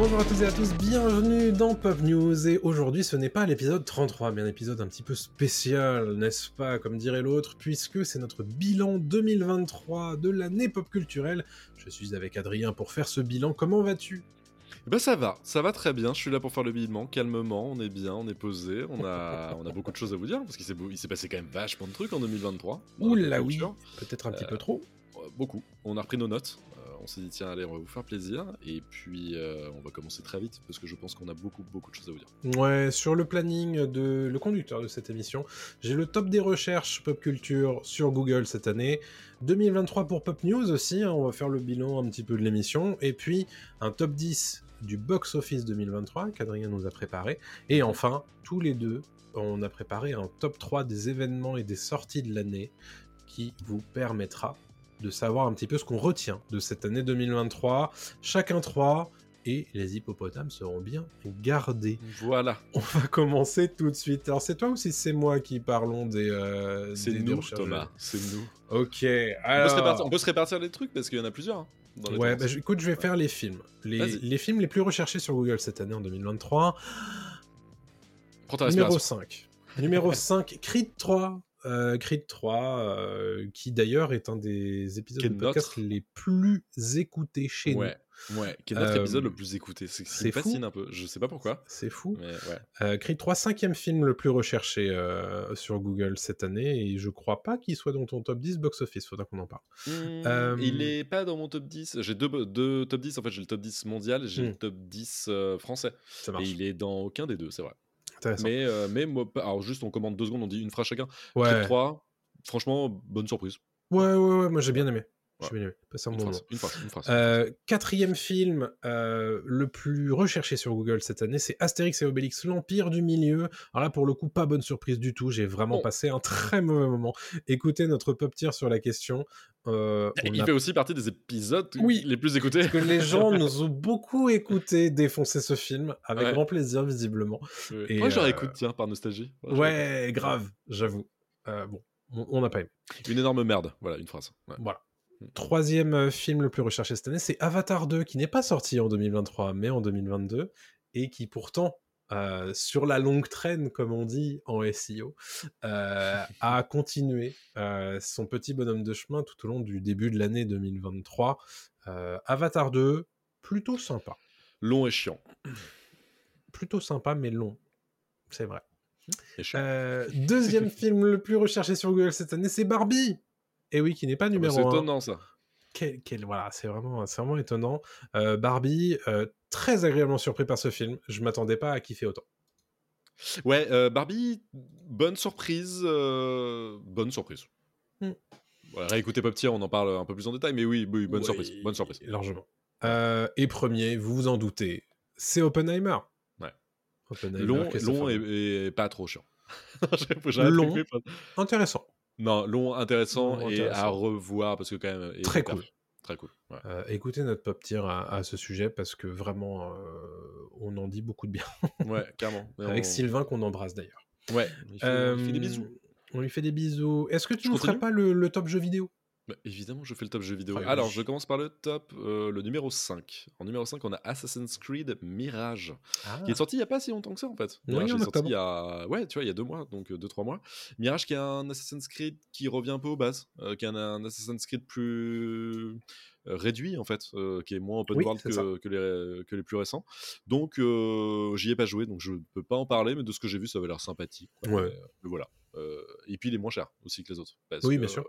Bonjour à tous et à tous, bienvenue dans Pop News et aujourd'hui ce n'est pas l'épisode 33 mais un épisode un petit peu spécial, n'est-ce pas, comme dirait l'autre, puisque c'est notre bilan 2023 de l'année pop culturelle. Je suis avec Adrien pour faire ce bilan, comment vas-tu? Eh Ben ça va, ça va très bien. Je suis là pour faire le bilan, calmement. On est bien, on est posé. On a, on a beaucoup de choses à vous dire parce qu'il s'est, passé quand même vachement de trucs en 2023. dans la Oula oui, peut-être un petit Euh, peu trop. Euh, Beaucoup. On a repris nos notes. On s'est dit tiens allez on va vous faire plaisir et puis euh, on va commencer très vite parce que je pense qu'on a beaucoup beaucoup de choses à vous dire. Ouais, sur le planning de le conducteur de cette émission, j'ai le top des recherches pop culture sur Google cette année. 2023 pour Pop News aussi, hein, on va faire le bilan un petit peu de l'émission. Et puis un top 10 du box office 2023 qu'Adrien nous a préparé. Et enfin, tous les deux, on a préparé un top 3 des événements et des sorties de l'année qui vous permettra de savoir un petit peu ce qu'on retient de cette année 2023. Chacun 3 et les hippopotames seront bien gardés. Voilà. On va commencer tout de suite. Alors c'est toi ou si c'est moi qui parlons des... euh, C'est des nous Thomas. C'est nous. Ok, On, peut se répartir, on peut se répartir les trucs parce qu'il y en a plusieurs. hein, dans les Ouais, bah, écoute, je vais faire les films. Les, les films les plus recherchés sur Google cette année en 2023. Prends ta Numéro respiration. 5. Numéro 5, Creed 3. Euh, Creed 3, euh, qui d'ailleurs est un des épisodes de podcast notre- les plus écoutés chez Ouais. Ouais. Qui est notre Euh, épisode le plus écouté. C'est ce fascine un peu. Je sais pas nous. pourquoi. C'est fou. Mais ouais. Euh, Creed 3, cinquième film le plus recherché sur Google cette année, et je crois pas qu'il soit dans ton top 10 box-office, faudra qu'on en parle. Euh, Il est pas dans mon top 10. J'ai deux, deux top 10. En fait, j'ai le top 10 mondial et j'ai Hmm. le top 10 euh, français. Ça Et marche. il est dans aucun des deux, c'est vrai. Mais, euh, mais moi, alors juste, on commande deux secondes, on dit une phrase chacun. ouais. Creed 3, franchement, bonne surprise. ouais, ouais, ouais, moi j'ai bien aimé. Ouais. aimé. Passé un Une bon phrase, moment. une phrase, une phrase. Euh, quatrième film euh, le plus recherché sur Google cette année, c'est Astérix et Obélix, l'Empire du Milieu. Alors là, pour le coup, pas bonne surprise du tout. J'ai vraiment Bon. passé un très mauvais moment. Écoutez notre pop tier sur la question. Euh, il a- fait aussi partie des épisodes Oui. les plus écoutés. que les gens nous ont beaucoup écouté défoncer ce film, avec Ouais. grand plaisir, visiblement. Et, Moi, je euh, réécoute, tiens, par nostalgie. Ouais, je grave, j'avoue. Bon, on on n'a pas aimé. Une énorme merde. Voilà, une phrase. Ouais. Voilà. Troisième euh, film le plus recherché cette année, c'est Avatar 2, qui n'est pas sorti en 2023, mais en 2022, et qui pourtant, euh, sur la longue traîne, comme on dit en SEO, euh, a continué euh, son petit bonhomme de chemin tout au long du début de l'année 2023. Euh, Avatar 2, plutôt sympa. Long et chiant. Plutôt sympa, mais long. C'est vrai. Euh, deuxième film le plus recherché sur Google cette année, c'est Barbie. Et oui, qui n'est pas Ah bah, numéro c'est 1. étonnant, ça. Quel, quel- voilà, c'est vraiment, vraiment étonnant. Euh, Barbie, euh, très agréablement surpris par ce film. Je m'attendais pas à kiffer autant. Ouais, euh, Barbie, bonne surprise. bonne surprise. Hmm. Voilà, réécoutez Pop Tier, on en parle un peu plus en détail, mais oui, oui bonne Oui, surprise. Bonne surprise. Largement. Et premier, vous vous en doutez, c'est Oppenheimer. Ouais. Oppenheimer, Long, long et, pas trop chiant. Long. Intéressant. Non, long, intéressant Long, et à revoir parce que quand même. et Très cool. Très cool. ouais. Euh, écoutez notre pop tier à, à ce sujet parce que vraiment, euh, on en dit beaucoup de bien. Ouais, carrément. Mais Avec on- Sylvain qu'on embrasse d'ailleurs. Ouais, il fait, il fait des bisous. Euh, On lui fait des bisous. Est-ce que tu ne ferais continue pas le, le top jeu vidéo? Bah, évidemment, je fais le top jeu vidéo. Ah. Alors, je commence par le top, euh, le numéro 5. En numéro 5, on a Assassin's Creed Mirage, qui est sorti il n'y a pas si longtemps que ça, en fait. Oui, Mirage est sorti il y a, ouais, tu vois, il y a deux mois, donc 2-3 mois. Mirage, qui est un Assassin's Creed qui revient un peu aux bases, euh, qui est un, un Assassin's Creed plus euh, réduit, en fait, euh, qui est moins open Oui, world que, que les, que les plus récents. Donc, euh, j'y ai pas joué, donc je peux pas en parler, mais de ce que j'ai vu, ça avait l'air sympathique. quoi. Ouais. Mais, euh, mais voilà. Euh, et puis, il est moins cher aussi que les autres. parce Oui, que, bien sûr.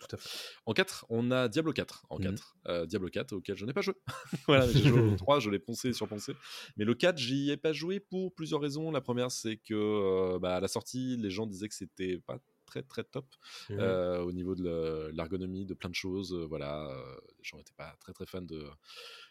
Tout à fait. en 4, on a Diablo 4. En Mhm. 4. Euh, Diablo 4, auquel je n'ai pas joué. voilà, mais j'ai joué au 3, je l'ai poncé et surponcé. Mais le 4, j'y ai pas joué pour plusieurs raisons. La première, c'est que euh, bah, à la sortie, les gens disaient que c'était pas très très top Mhm. euh, au niveau de le- l'ergonomie, de plein de choses. euh, voilà, euh, les gens n'étaient pas très très fans de,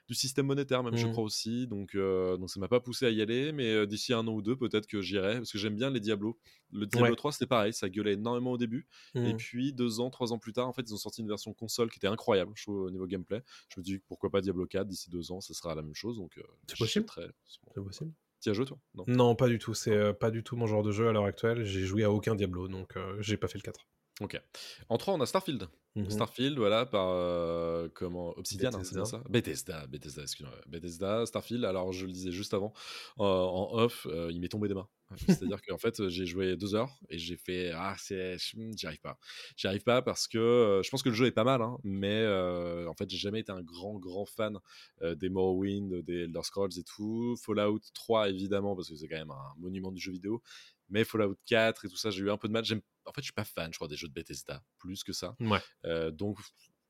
du système monétaire, même je Mhm. crois aussi. Donc, donc ça m'a pas poussé à y aller, mais d'ici un an ou deux, peut-être que j'irai parce que j'aime bien les Diablo. Le Diablo Ouais. 3, c'était pareil, ça gueulait énormément au début. Et Mhm. puis deux ans, trois ans plus tard, en fait, ils ont sorti une version console qui était incroyable, je trouve, au niveau gameplay. Je me dis pourquoi pas Diablo 4 d'ici deux ans, ça sera la même chose. Donc, possible. C'est possible T'y as joué toi? Non. Non, pas du tout. C'est euh, pas du tout mon genre de jeu à l'heure actuelle. J'ai joué à aucun Diablo, donc euh, j'ai pas fait le 4. Ok. En 3, on a Starfield. Mhm. Starfield, voilà, par euh, comment Obsidian, hein, c'est bien ça? Bethesda, Bethesda, excuse-moi. Bethesda, Starfield. Alors, je le disais juste avant, en off, il m'est tombé des mains. C'est-à-dire qu'en fait, j'ai joué deux heures et j'ai fait ah c'est, hmm, j'y arrive pas, j'y arrive pas parce que euh, je pense que le jeu est pas mal, hein, mais euh, en fait, j'ai jamais été un grand grand fan euh, des Morrowind, des Elder Scrolls et tout. Fallout 3 évidemment parce que c'est quand même un monument du jeu vidéo. Mais Fallout 4 et tout ça, j'ai eu un peu de mal. J'aime... En fait, je suis pas fan, je crois, des jeux de Bethesda, plus que ça. Ouais, donc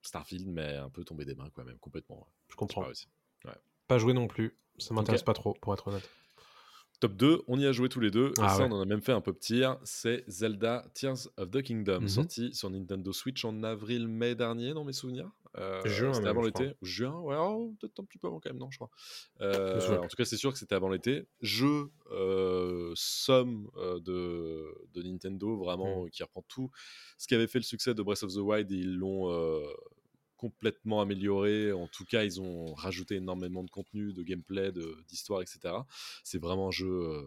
Starfield m'est un peu tombé des mains, quoi, même complètement. ouais. je comprends. pas. Pas joué non plus. Ça m'intéresse pas trop, pour être honnête. Top 2, on y a joué tous les deux. et Ah ça, ouais. on en a même fait un peu petit. C'est Zelda Tears of the Kingdom, Mhm. sorti sur Nintendo Switch en avril-mai dernier, dans mes souvenirs. Euh, C'était avant l'été. Juin, ouais, oh, peut-être un petit peu avant quand même, non, je crois. Euh, en tout cas, c'est sûr que c'était avant l'été. Jeu euh, somme euh, de, de Nintendo, vraiment, Mhm. qui reprend tout ce qui avait fait le succès de Breath of the Wild ils l'ont. Complètement amélioré. En tout cas, ils ont rajouté énormément de contenu, de gameplay, de- d'histoire, etc. C'est vraiment un jeu euh,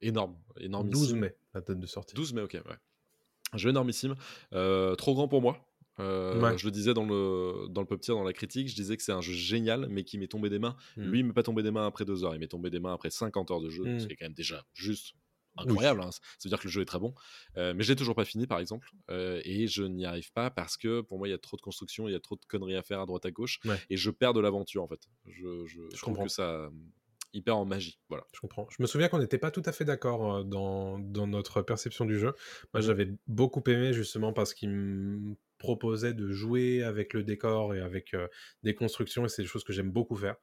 énorme, énormissime. 12 mai, la date de sortie. 12 mai, ok, ouais. Un jeu énormissime. Euh, trop grand pour moi. Euh, Ouais. Je le disais dans le, dans le pop tier, dans la critique, je disais que c'est un jeu génial, mais qui m'est tombé des mains. Mm. Lui, il m'est pas tombé des mains après deux heures, il m'est tombé des mains après 50 heures de jeu, Mm. ce qui est quand même déjà juste incroyable. hein. Ça veut dire que le jeu est très bon. Euh, mais je l'ai toujours pas fini, par exemple. Euh, et je n'y arrive pas parce que pour moi, il y a trop de construction, il y a trop de conneries à faire à droite à gauche. Ouais. Et je perds de l'aventure, en fait. Je, je, je trouve comprends. que ça. euh, Il perd en magie. Voilà. Je comprends. Je me souviens qu'on n'était pas tout à fait d'accord dans, dans notre perception du jeu. Moi, Mhm. j'avais beaucoup aimé justement parce qu'il me proposait de jouer avec le décor et avec euh, des constructions, et c'est des choses que j'aime beaucoup faire.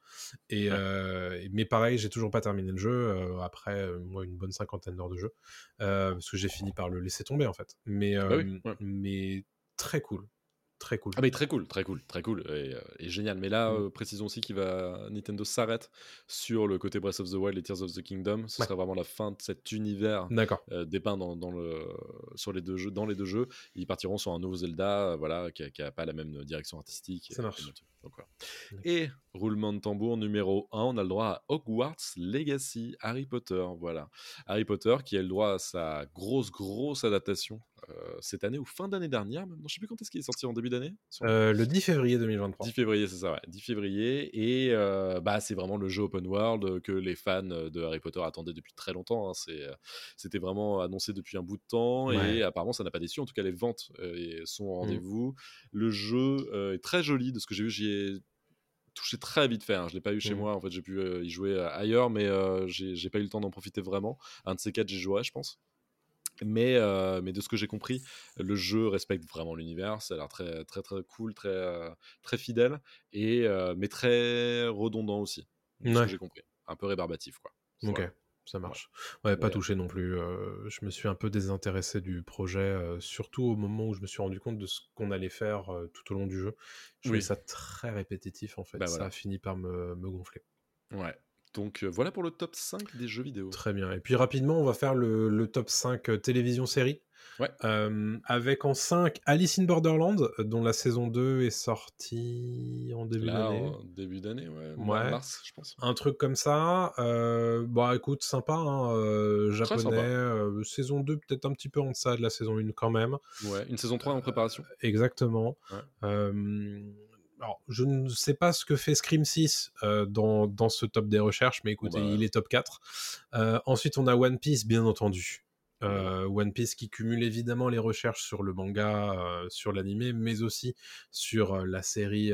Et, Ouais. euh, mais pareil, j'ai toujours pas terminé le jeu euh, après moi, une bonne cinquantaine d'heures de jeu, parce que j'ai fini par le laisser tomber en fait. Mais, Bah oui, ouais. mais très cool, très cool. Ah mais très cool, très cool, très cool et, euh, et génial. Mais là, Mm. euh, précisons aussi qu'il va Nintendo s'arrête sur le côté Breath of the Wild et Tears of the Kingdom. Ce Ouais. sera vraiment la fin de cet univers D'accord. euh, dépeint dans, dans le sur les deux jeux, dans les deux jeux. Ils partiront sur un nouveau Zelda, voilà, qui, a, qui a pas la même direction artistique. Ça et- marche. et. Donc, voilà. D'accord. Et roulement de tambour numéro 1, on a le droit à Hogwarts Legacy, Harry Potter, voilà. Harry Potter qui a le droit à sa grosse grosse adaptation euh, cette année ou fin d'année dernière, même. Non, je sais plus quand est-ce qu'il est sorti en début d'année. Euh, le 10 février 2023. 10 février, c'est ça, ouais. 10 février. Et euh, bah, c'est vraiment le jeu open world que les fans de Harry Potter attendaient depuis très longtemps. hein. C'était vraiment annoncé depuis un bout de temps. Ouais. Et apparemment, ça n'a pas déçu. En tout cas, les ventes sont au Mm. rendez-vous. Le jeu est très joli. De ce que j'ai vu, j'y ai touché très vite fait. hein. Je l'ai pas eu chez Mm. moi. En fait, j'ai pu euh, y jouer euh, ailleurs, mais euh, j'ai pas eu le temps d'en profiter vraiment. Un de ces quatre, j'y jouerai, je pense. Mais, mais de ce que j'ai compris, le jeu respecte vraiment l'univers. Ça a l'air très, très, très cool, très, très fidèle, et, mais très redondant aussi. De ce Ouais. que j'ai compris. Un peu rébarbatif, quoi. Ok. Ça marche. Ouais, pas touché non plus. euh, je me suis un peu désintéressé du projet, euh, surtout au moment où je me suis rendu compte de ce qu'on allait faire euh, tout au long du jeu. Je trouvais ça très répétitif en fait. Bah ça voilà. a fini par me, me gonfler. Ouais. Donc euh, voilà pour le top 5 des jeux vidéo. Très bien. Et puis rapidement, on va faire le, le top 5 euh, télévision-série. Ouais. Euh, avec en 5 Alice in Borderland, dont la saison 2 est sortie en début d'année. début d'année, ouais. Ouais. Mars, je pense. Un truc comme ça. Euh, bah écoute, sympa, hein, euh, Très japonais. sympa. saison 2, peut-être un petit peu en deçà de la saison 1 quand même. Ouais. Une saison 3 en préparation. Exactement. Ouais. Alors, je ne sais pas ce que fait Scream 6 euh, dans, dans ce top des recherches, mais écoutez, bah. il est top 4. Euh, ensuite, on a One Piece, bien entendu. Euh, One Piece qui cumule évidemment les recherches sur le manga, sur l'animé, mais aussi sur la série,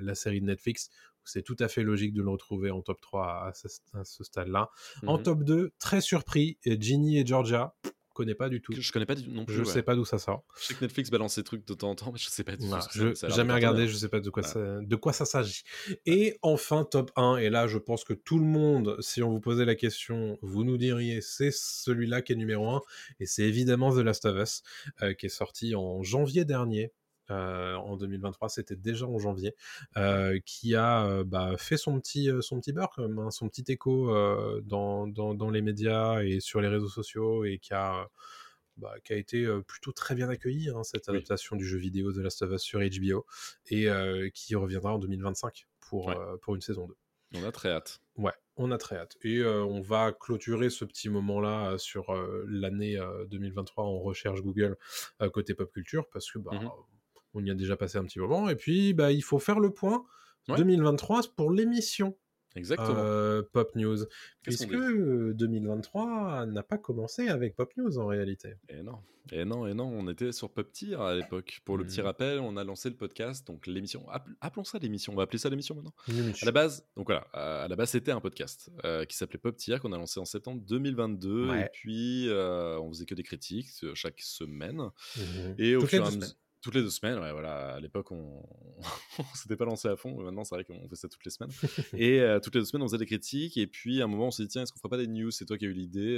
la série de Netflix. C'est tout à fait logique de le retrouver en top 3 à ce, stade-là. En Mhm. top 2, très surpris, Ginny et Georgia. Connais pas du tout. Je connais pas du tout non plus. Je ouais. sais pas d'où ça sort. Je sais que Netflix balance ces trucs de temps en temps, mais je sais pas du tout. Voilà, je. Ça jamais regardé, je sais pas de quoi ça, de quoi ça s'agit. Et enfin top 1 et là je pense que tout le monde si on vous posait la question, vous nous diriez c'est celui-là qui est numéro 1 et c'est évidemment The Last of Us euh, qui est sorti en janvier dernier. Euh, en 2023, c'était déjà en janvier, euh, qui a euh, bah, fait son petit, son petit beurre, hein, son petit écho dans, dans, dans les médias et sur les réseaux sociaux, et qui a, bah, qui a été plutôt très bien accueilli, hein, cette Oui. adaptation du jeu vidéo The Last of Us sur HBO, et euh, qui reviendra en 2025 pour, Ouais. euh, pour une saison 2. On a très hâte. Ouais, on a très hâte. Et euh, on va clôturer ce petit moment-là sur l'année euh, 2023 en recherche Google côté pop culture, parce que bah, Mhm. On y a déjà passé un petit moment. Et puis, bah, il faut faire le point Ouais. 2023 pour l'émission Exactement. euh, Pop News, puisque dit euh, 2023 n'a pas commencé avec Pop News en réalité. Et non, et non, et non, on était sur Pop Tier à l'époque. Pour le petit Mhm. rappel, on a lancé le podcast, donc l'émission. app- Appelons ça l'émission, on va appeler ça l'émission maintenant. À la base, donc voilà, à la base c'était un podcast euh, qui s'appelait Pop Tier qu'on a lancé en septembre 2022 Ouais. et puis euh, on faisait que des critiques chaque semaine Mhm. et au Toutes fur et à mesure-. Toutes les deux semaines, ouais, voilà. À l'époque, on, on s'était pas lancé à fond. mais Maintenant, c'est vrai qu'on fait ça toutes les semaines. et euh, toutes les deux semaines, on faisait des critiques. Et puis, à un moment, on s'est dit, tiens, est-ce qu'on ferait pas des news? C'est toi qui as eu l'idée.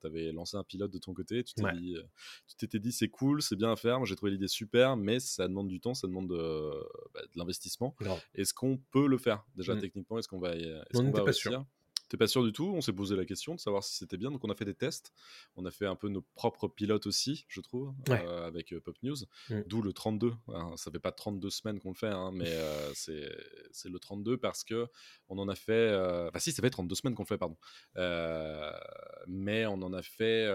tu avais lancé un pilote de ton côté. Tu t'es Ouais. dit, euh, dit, c'est cool, c'est bien à faire. Moi, j'ai trouvé l'idée super, mais ça demande du temps, ça demande de, bah, de l'investissement. Est-ce qu'on peut le faire? Déjà Mm. techniquement Est-ce qu'on va, y- est-ce On qu'on va pas sûr. Pas sûr du tout On s'est posé la question de savoir si c'était bien. Donc, on a fait des tests. On a fait un peu nos propres pilotes aussi, je trouve, Ouais. euh, avec euh, Pop News. Mm. D'où le 32. hein. Ça fait pas 32 semaines qu'on le fait, hein, mais euh, c'est le 32 parce que on en a fait. euh, Enfin, si, ça fait 32 semaines qu'on le fait, pardon. Mais on en a fait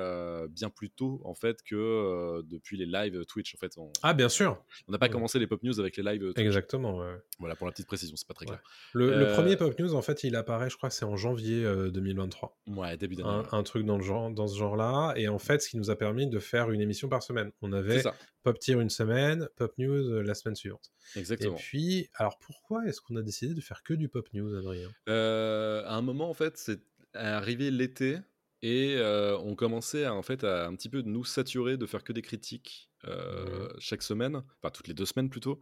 bien plus tôt, en fait, que depuis les lives Twitch. En fait, on Ah, bien sûr. on n'a pas Ouais. commencé les Pop News avec les lives Twitch. Exactement. ouais. Voilà, pour la petite précision, c'est pas très clair. Le, le premier Pop News, en fait, il apparaît, je crois c'est en janvier euh, 2023. Ouais, début d'année. un, un truc dans, le genre, dans ce genre-là. Et en fait, ce qui nous a permis de faire une émission par semaine. On avait Pop Tier une semaine, Pop News euh, la semaine suivante. exactement. Et puis, alors pourquoi est-ce qu'on a décidé de faire que du Pop News, Adrien? Euh, à un moment, en fait, c'est arrivé l'été et euh, on commençait à, en fait à un petit peu nous saturer de faire que des critiques euh, chaque semaine, enfin toutes les deux semaines plutôt,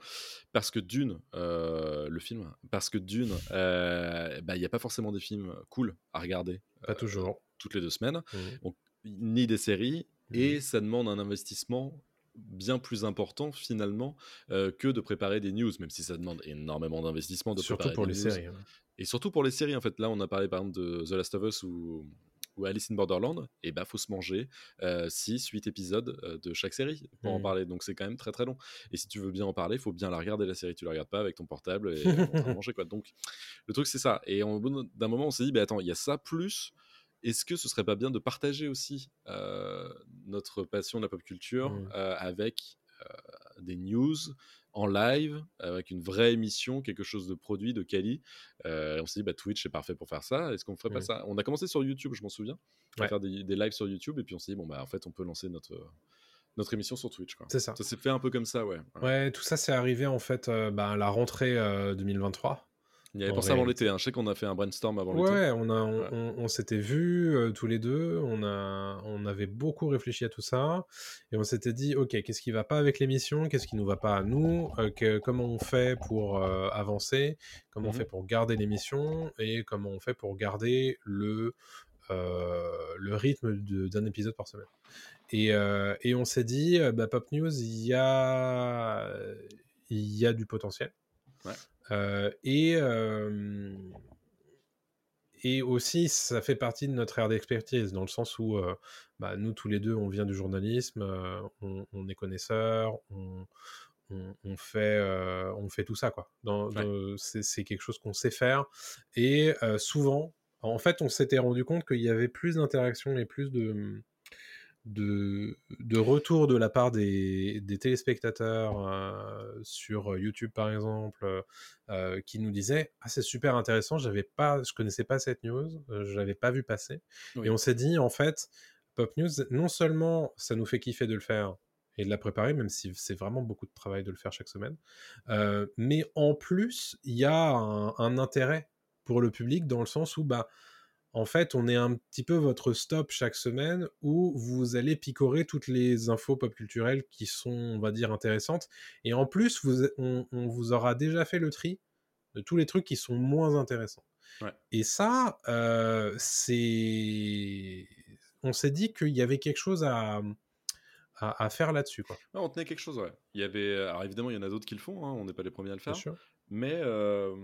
parce que d'une, euh, le film, parce que d'une, euh, bah, il n'y a pas forcément des films cool à regarder Pas toujours. toutes les deux semaines, Mhm. ni des séries, et ça demande un investissement bien plus important finalement que de préparer des news, même si ça demande énormément d'investissement de Surtout préparer pour des les news. séries. hein. Et surtout pour les séries, en fait. Là, on a parlé par exemple de The Last of Us ou, ou Alice in Borderland. Et bah, faut se manger 6, 8 épisodes de chaque série pour en Mhm. parler. Donc, c'est quand même très très long. Et si tu veux bien en parler, il faut bien la regarder la série. Tu la regardes pas avec ton portable et de manger, quoi. Donc, le truc, c'est ça. Et d'un moment, on s'est dit, bah, attends, il y a ça plus. Est-ce que ce serait pas bien de partager aussi euh, notre passion de la pop culture euh, avec euh, des news en live, avec une vraie émission, quelque chose de produit, de quali euh, on s'est dit, bah, Twitch c'est parfait pour faire ça. Est-ce qu'on ferait pas Mhm. ça? On a commencé sur YouTube, je m'en souviens, à Ouais. faire des, des lives sur YouTube, et puis on s'est dit, bon, bah, en fait, on peut lancer notre, notre émission sur Twitch. C'est ça. Ça s'est fait un peu comme ça, ouais. Ouais, tout ça, c'est arrivé en fait euh, bah, à la rentrée euh, 2023. Il y avait ça avant l'été. hein. Je sais qu'on a fait un brainstorm avant l'été. ouais, on, a, on, Ouais. on- on s'était vus euh, tous les deux, on, a, on avait beaucoup réfléchi à tout ça, et on s'était dit, ok, qu'est-ce qui va pas avec l'émission, qu'est-ce qui nous va pas à nous, euh, que- comment on fait pour euh, avancer, comment on Mhm. fait pour garder l'émission, et comment on fait pour garder le, le rythme d'un épisode par semaine? Et, et on s'est dit, bah, Pop News, il y a, il y a du potentiel. Ouais. Euh, et, euh, et aussi, ça fait partie de notre ère d'expertise, dans le sens où euh, bah, nous, tous les deux, on vient du journalisme, on, on est connaisseurs, on, on, on fait, on fait tout ça. quoi. Dans- Ouais. dans- c'est quelque chose qu'on sait faire. Et souvent, en fait, on s'était rendu compte qu'il y avait plus d'interactions et plus de, de, de retours de la part des, des téléspectateurs euh, sur YouTube par exemple euh, qui nous disaient ah c'est super intéressant j'avais pas je connaissais pas cette news euh, je l'avais pas vu passer Oui. et on s'est dit en fait Pop News non seulement ça nous fait kiffer de le faire et de la préparer même si c'est vraiment beaucoup de travail de le faire chaque semaine mais en plus il y a un, un intérêt pour le public dans le sens où bah en fait, on est un petit peu votre stop chaque semaine où vous allez picorer toutes les infos pop culturelles qui sont, on va dire, intéressantes. Et en plus, vous, on, on vous aura déjà fait le tri de tous les trucs qui sont moins intéressants. Ouais. Et ça, euh, c'est. On s'est dit qu'il y avait quelque chose à, à, à faire là-dessus. Quoi. Ouais, on tenait quelque chose, ouais. Il y avait... Alors évidemment, il y en a d'autres qui le font, hein, on n'est pas les premiers à le faire. Mais euh,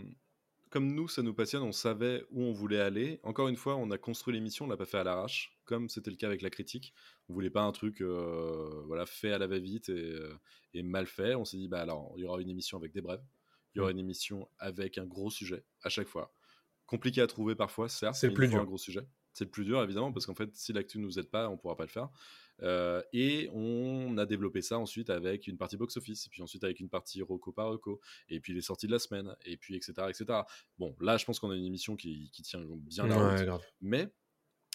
comme nous, ça nous passionne, on savait où on voulait aller. Encore une fois, on a construit l'émission, on l'a pas fait à l'arrache, comme c'était le cas avec la critique. On voulait pas un truc euh, voilà, fait à la va-vite et, euh, et mal fait. On s'est dit, bah alors, il y aura une émission avec des brèves, il y aura Mm. une émission avec un gros sujet à chaque fois. Compliqué à trouver parfois, certes, C'est plus dur. un gros sujet. C'est le plus dur, évidemment, parce qu'en fait, si l'actu ne nous aide pas, on pourra pas le faire. Euh, et on a développé ça ensuite avec une partie box-office, et puis ensuite avec une partie reco par reco, et puis les sorties de la semaine, et puis etc. etc. Bon, là, je pense qu'on a une émission qui, qui tient bien la route. Ouais. Mais,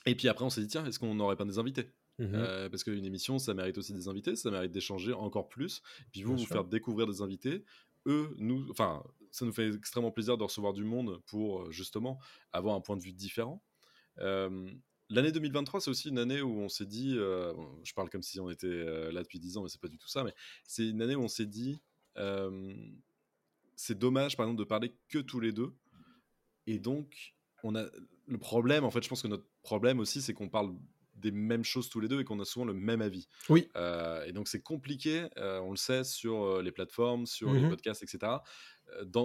et puis après, on s'est dit, tiens, est-ce qu'on n'aurait pas des invités? Mhm. Euh, Parce qu'une émission, ça mérite aussi des invités, ça mérite d'échanger encore plus, et puis vous, Bien vous sûr. faire découvrir des invités. Eux, nous, enfin, ça nous fait extrêmement plaisir de recevoir du monde pour euh, justement avoir un point de vue différent. L'année 2023, c'est aussi une année où on s'est dit, je parle comme si on était là depuis 10 ans, mais c'est pas du tout ça, mais c'est une année où on s'est dit, c'est dommage par exemple de parler que tous les deux. Et donc, on a le problème, en fait, je pense que notre problème aussi, c'est qu'on parle des mêmes choses tous les deux et qu'on a souvent le même avis. Oui. Euh, et donc, c'est compliqué, euh, on le sait, sur euh, les plateformes, sur les Mhm. podcasts, etc.,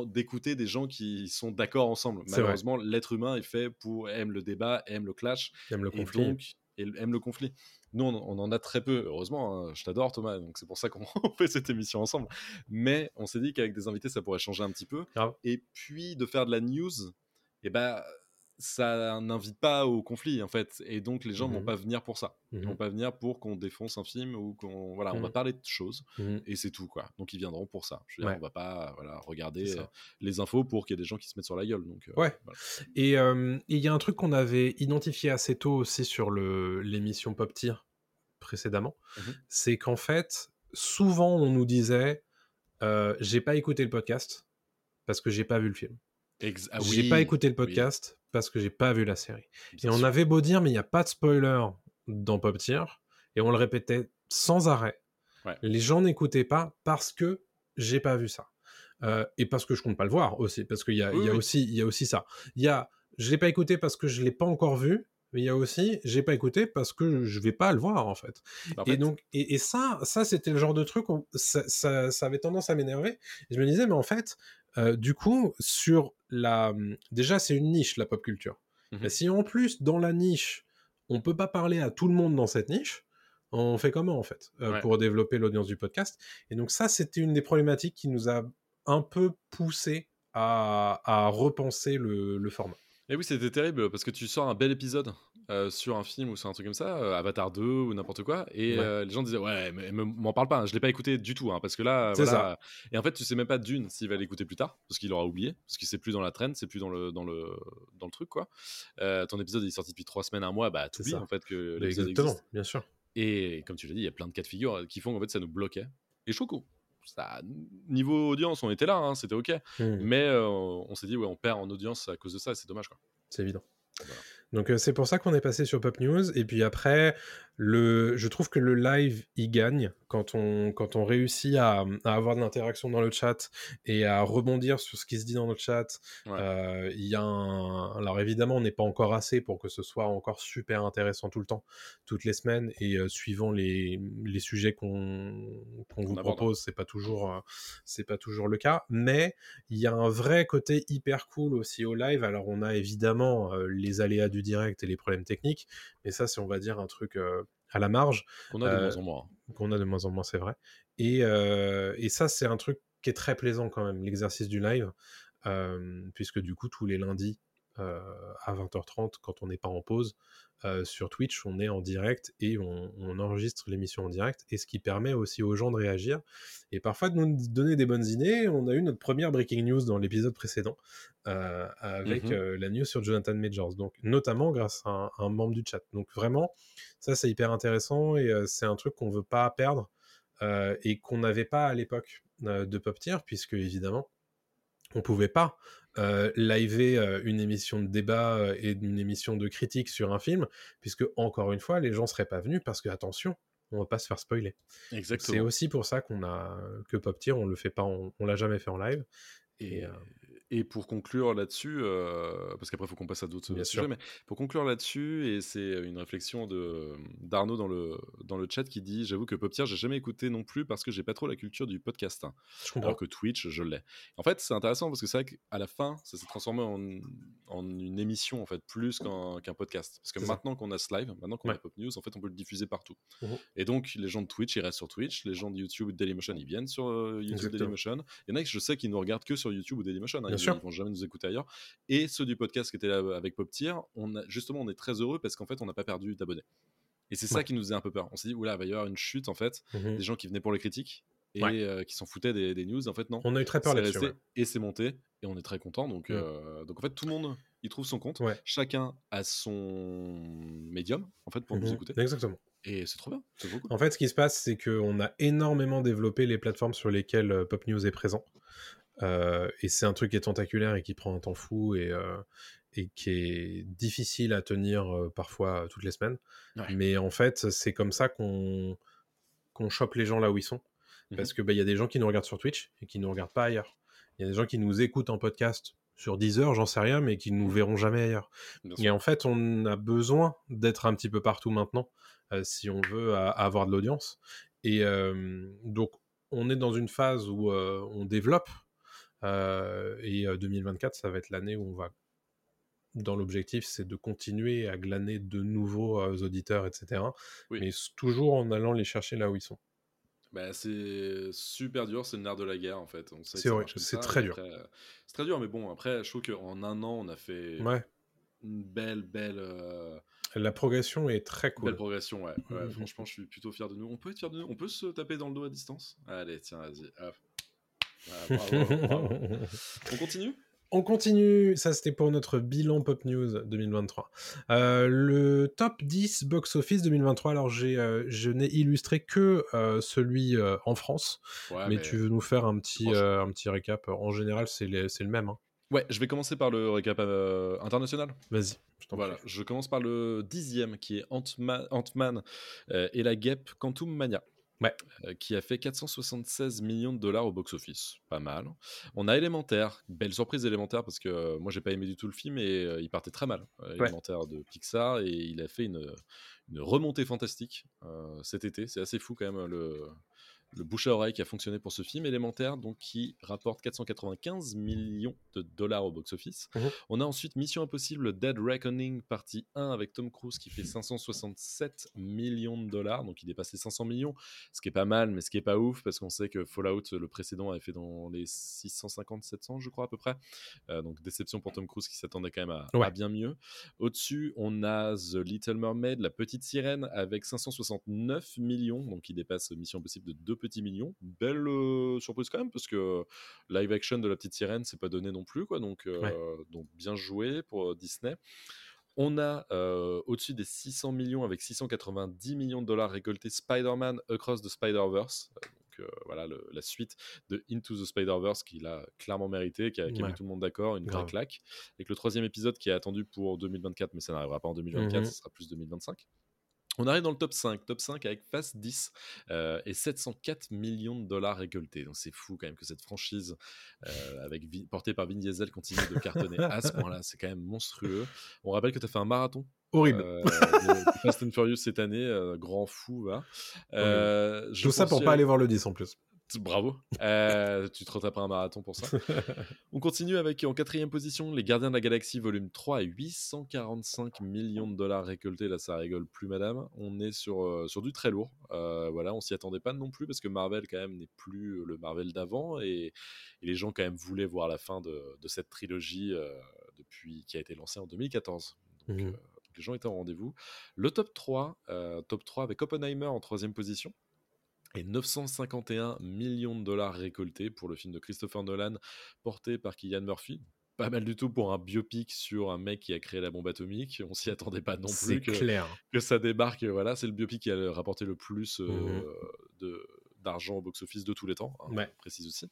d'écouter des gens qui sont d'accord ensemble. Malheureusement, l'être humain est fait pour aime le débat, aime le clash, J'aime le et conflit. donc et aime le conflit. Nous, on, on en a très peu, heureusement. hein, je t'adore, Thomas, donc c'est pour ça qu'on fait cette émission ensemble. Mais on s'est dit qu'avec des invités, ça pourrait changer un petit peu. Et puis de faire de la news, et ben ça n'invite pas au conflit en fait, et donc les gens Mhm. vont pas venir pour ça. Ils Mhm. vont pas venir pour qu'on défonce un film ou qu'on voilà, on va Mhm. parler de choses Mhm. et c'est tout quoi. Donc ils viendront pour ça. Je veux dire, Ouais. on va pas voilà regarder euh, les infos pour qu'il y ait des gens qui se mettent sur la gueule. Donc euh, Ouais. voilà. Et euh, et il y a un truc qu'on avait identifié assez tôt aussi sur le- l'émission Pop Tier précédemment, c'est qu'en fait, souvent on nous disait euh, j'ai pas écouté le podcast parce que j'ai pas vu le film. Ex- ah j'ai pas écouté le oui, podcast parce que j'ai pas vu la série. bien et on avait beau dire mais il n'y a pas de spoiler dans Pop Tier et on le répétait sans arrêt. Ouais. Les gens n'écoutaient pas parce que j'ai pas vu ça. Euh, et parce que je compte pas le voir aussi, parce qu'il y a, Oui, il y a oui. aussi, il y a aussi ça. Il y a, je l'ai pas écouté parce que je l'ai pas encore vu, mais il y a aussi, j'ai pas écouté parce que je vais pas le voir en fait. En et fait, donc, et, et ça, ça c'était le genre de truc, où ça, ça, ça avait tendance à m'énerver. Je me disais, mais en fait, euh, du coup, sur la, déjà c'est une niche la pop culture. Mais si en plus dans la niche, on peut pas parler à tout le monde dans cette niche, on fait comment en fait euh, Ouais. pour développer l'audience du podcast? Et donc ça, c'était une des problématiques qui nous a un peu poussé à, à repenser le, le format. Et oui, c'était terrible parce que tu sors un bel épisode euh, sur un film ou sur un truc comme ça, euh, Avatar 2 ou n'importe quoi, et Ouais. euh, les gens disaient ouais, mais, m'en parle pas, hein, je l'ai pas écouté du tout, hein, parce que là, voilà. Et en fait, tu sais même pas d'une s'il va l'écouter plus tard, parce qu'il aura oublié, parce qu'il c'est plus dans la traîne, c'est plus dans le dans le dans le truc quoi. Ton épisode il est sorti depuis trois semaines, un mois, bah ça. en fait que l'épisode Exactement, existe. bien sûr. Et comme tu l'as dit, il y a plein de cas de figure qui font qu'en fait ça nous bloquait. Et qu'on ça, niveau audience, on était là, hein, c'était ok. Hmm. Mais euh, on s'est dit ouais, on perd en audience à cause de ça, et c'est dommage quoi. C'est évident. Voilà. Donc euh, c'est pour ça qu'on est passé sur Pop News. Et puis après, le, je trouve que le live, il gagne quand on, quand on réussit à, à avoir de l'interaction dans le chat et à rebondir sur ce qui se dit dans le chat. Ouais. Euh, y a un... Alors évidemment, on n'est pas encore assez pour que ce soit encore super intéressant tout le temps, toutes les semaines. Et euh, suivant les, les sujets qu'on qu'on vous aborde. propose, c'est pas toujours, euh, c'est pas toujours le cas. Mais il y a un vrai côté hyper cool aussi au live. Alors on a évidemment les aléas du direct et les problèmes techniques, mais ça c'est on va dire un truc à la marge On a de Euh, moins en moins. qu'on a de moins en moins, c'est vrai. Et, euh, et ça c'est un truc qui est très plaisant quand même, l'exercice du live, euh, puisque du coup tous les lundis à 20h30 quand on n'est pas en pause. euh, sur Twitch, on est en direct et on, on enregistre l'émission en direct, et ce qui permet aussi aux gens de réagir et parfois de nous donner des bonnes idées. On a eu notre première breaking news dans l'épisode précédent euh, avec Mhm. euh, la news sur Jonathan Majors, donc notamment grâce à un, un membre du chat. Donc vraiment, ça c'est hyper intéressant et euh, c'est un truc qu'on veut pas perdre euh, et qu'on n'avait pas à l'époque euh, de Pop Tier, puisque évidemment on pouvait pas euh, liver euh, une émission de débat euh, et une émission de critique sur un film, puisque encore une fois, les gens seraient pas venus parce que attention, on va pas se faire spoiler. C'est Exactement. aussi pour ça qu'on a que Pop Tier, on le fait pas, en- on l'a jamais fait en live. Et, Et, euh, et pour conclure là-dessus, euh, parce qu'après il faut qu'on passe à d'autres sujets, sûr. mais pour conclure là-dessus, et c'est une réflexion de d'Arnaud dans le dans le chat qui dit, j'avoue que Pop Tier, j'ai jamais écouté non plus parce que j'ai pas trop la culture du podcast. hein. je. Alors que Twitch, je l'ai. En fait, c'est intéressant parce que c'est vrai qu'à la fin, ça s'est transformé en, en une émission, en fait, plus qu'un qu'un podcast. Parce que maintenant qu'on a ce live, maintenant qu'on Ouais. a Pop News, en fait, on peut le diffuser partout. Mhm. Et donc, les gens de Twitch, ils restent sur Twitch. Les gens de YouTube Dailymotion, ils viennent sur euh, YouTube Exactement. Dailymotion. Il y en a que je sais qui nous regardent que sur YouTube ou Dailymotion. hein. Bien ils, sûr. ils vont jamais nous écouter ailleurs. Et ceux du podcast qui étaient là avec Pop Tier, on a, justement, on est très heureux parce qu'en fait, on n'a pas perdu d'abonnés. Et c'est ça qui nous faisait un peu peur. On s'est dit, oula, il va y avoir une chute, en fait, Mhm. des gens qui venaient pour les critiques et Ouais. euh, qui s'en foutaient des, des news. En fait, non. On a eu très peur là-dessus. ouais. et c'est monté et on est très content. Donc, Mm. euh, donc en fait, tout le monde il trouve son compte. Chacun a son médium en fait pour nous Mhm. écouter. Exactement. Et c'est trop bien. Trop cool. En fait, ce qui se passe, c'est qu'on a énormément développé les plateformes sur lesquelles euh, Pop News est présent. Euh, et c'est un truc qui est tentaculaire et qui prend un temps fou et, euh, et qui est difficile à tenir euh, parfois toutes les semaines. Ouais. Mais en fait, c'est comme ça qu'on qu'on chope les gens là où ils sont. Mhm. Parce que bah, y a des gens qui nous regardent sur Twitch et qui nous regardent pas ailleurs. Il y a des gens qui nous écoutent en podcast sur 10 heures, j'en sais rien, mais qui nous verront jamais ailleurs. Bien Et sûr. en fait, on a besoin d'être un petit peu partout maintenant si on veut avoir de l'audience. Et donc, on est dans une phase où on développe. Euh, et euh, 2024, ça va être l'année où on va. Dans l'objectif, c'est de continuer à glaner de nouveaux euh, auditeurs, etc. Oui. Mais toujours en allant les chercher là où ils sont. Bah, c'est super dur, c'est le nerf de la guerre en fait. C'est vrai, c'est très dur. euh, C'est très dur, mais bon, après, je trouve qu'en un an, on a fait Ouais, une belle, belle, euh, la progression est très cool. belle progression. Ouais. Ouais, Mhm. Franchement, je suis plutôt fier de nous. On peut être fier de nous? On peut se taper dans le dos à distance? Allez, tiens, vas-y. Ah, bravo, bravo. On continue? On continue, ça c'était pour notre bilan Pop News 2023. Euh, le top 10 box-office 2023, alors j'ai, euh, je n'ai illustré que euh, celui en France, Ouais, mais, tu veux nous faire un petit, un petit récap? En général, c'est, les- c'est le même. hein. Ouais, je vais commencer par le récap international. Vas-y, je t'en Voilà, prie. je commence par le dixième qui est Ant-Ma- Ant-Man euh, et la guêpe Quantum Mania. Ouais. euh, qui a fait 476 millions de dollars au box-office. Pas mal. On a Élémentaire. Belle surprise Élémentaire parce que euh, moi j'ai pas aimé du tout le film et euh, il partait très mal. Élémentaire de Pixar et il a fait une, une remontée fantastique cet été. C'est assez fou quand même le, le bouche à oreille qui a fonctionné pour ce film élémentaire, donc qui rapporte 495 millions de dollars au box-office. Mhm. On a ensuite Mission Impossible Dead Reckoning partie 1 avec Tom Cruise qui fait 567 millions de dollars, donc il dépasse les 500 millions, ce qui est pas mal, mais ce qui est pas ouf parce qu'on sait que Fallout, le précédent, avait fait dans les 650-700, je crois à peu près. Euh, donc déception pour Tom Cruise qui s'attendait quand même à, Ouais. à bien mieux. Au-dessus, on a The Little Mermaid, la petite sirène, avec 569 millions, donc il dépasse Mission Impossible de 2 petits millions. Belle euh, surprise quand même, parce que live action de la petite sirène, c'est pas donné non plus, quoi. Donc, euh, Ouais. donc bien joué pour euh, Disney. On a euh, au-dessus des 600 millions avec 690 millions de dollars récoltés Spider-Man Across the Spider-Verse. Euh, Donc euh, voilà le- la suite de Into the Spider-Verse qu'il a clairement mérité, qui a, qui a mis tout le monde d'accord, une vraie claque. Avec le troisième épisode qui est attendu pour 2024, mais ça n'arrivera pas en 2024, Mhm. ça sera plus 2025. On arrive dans le top 5, top 5 avec Fast 10 euh, et 704 millions de dollars récoltés. Donc c'est fou quand même que cette franchise euh, avec portée par Vin Diesel continue de cartonner à ce point-là. C'est quand même monstrueux. On rappelle que tu as fait un marathon Horrible. euh, Fast and Furious cette année, euh, grand fou. Va. Euh, je Tout ça pour poursuis pas aller voir le 10 en plus. Bravo. Euh, tu te retaperas un marathon pour ça. On continue avec en quatrième position Les Gardiens de la Galaxie volume 3 à 845 millions de dollars récoltés. Là, ça rigole plus, madame. On est sur, euh, sur du très lourd. Euh, voilà, on s'y attendait pas non plus parce que Marvel, quand même, n'est plus le Marvel d'avant et, et les gens, quand même, voulaient voir la fin de, de cette trilogie depuis qui a été lancée en 2014. Donc, donc les gens étaient au rendez-vous. Le top 3, euh, top 3 avec Oppenheimer en troisième position et 951 millions de dollars récoltés pour le film de Christopher Nolan porté par Killian Murphy. Pas mal du tout pour un biopic sur un mec qui a créé la bombe atomique. On s'y attendait pas non plus que, clair. que ça débarque. Voilà, c'est le biopic qui a rapporté le plus euh, Mhm. de, d'argent au box-office de tous les temps, hein, Ouais. précise aussi.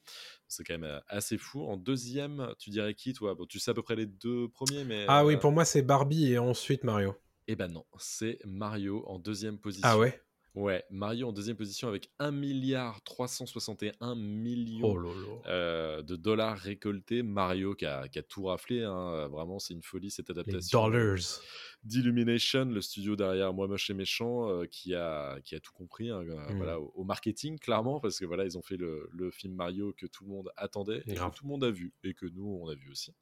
C'est quand même euh, assez fou. En deuxième, tu dirais qui, toi? Bon, Tu sais à peu près les deux premiers, mais. Ah oui, euh, pour moi, c'est Barbie et ensuite Mario. Eh ben non, c'est Mario en deuxième position. Ah ouais? Ouais, Mario en deuxième position avec 1 milliard 361 millions Oh euh, de dollars récoltés. Mario qui a, qui a tout raflé, hein, vraiment c'est une folie cette Les adaptation. dollars. d'Illumination, le studio derrière Moi Moche et Méchant, euh, qui, a, qui a tout compris hein, euh, Mm. voilà, au, au marketing, clairement, parce que voilà, ils ont fait le, le film Mario que tout le monde attendait et que tout le monde a vu et que nous, on a vu aussi.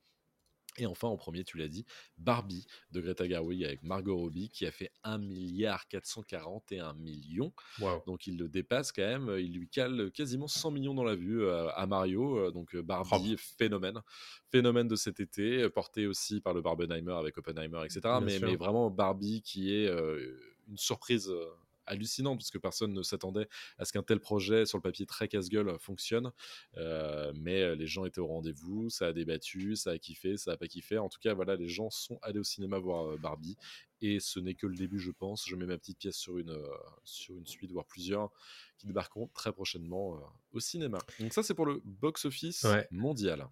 Et enfin, en premier, tu l'as dit, Barbie de Greta Gerwig avec Margot Robbie qui a fait 1 milliard 441 millions. Donc il le dépasse quand même, il lui cale quasiment 100 millions dans la vue euh, à Mario. euh, Donc euh, Barbie, phénomène. Phénomène de cet été, porté aussi par le Barbenheimer avec Oppenheimer, etc. Mais, vraiment Barbie qui est une surprise hallucinante parce que personne ne s'attendait à ce qu'un tel projet sur le papier très casse-gueule fonctionne. Euh, mais euh, les gens étaient au rendez-vous, ça a débattu, ça a kiffé, ça a pas kiffé. En tout cas, voilà, les gens sont allés au cinéma voir euh, Barbie et ce n'est que le début, je pense. Je mets ma petite pièce sur une, euh, sur une suite, voire plusieurs, qui débarqueront très prochainement euh, au cinéma. Donc ça, c'est pour le box-office Ouais. mondial.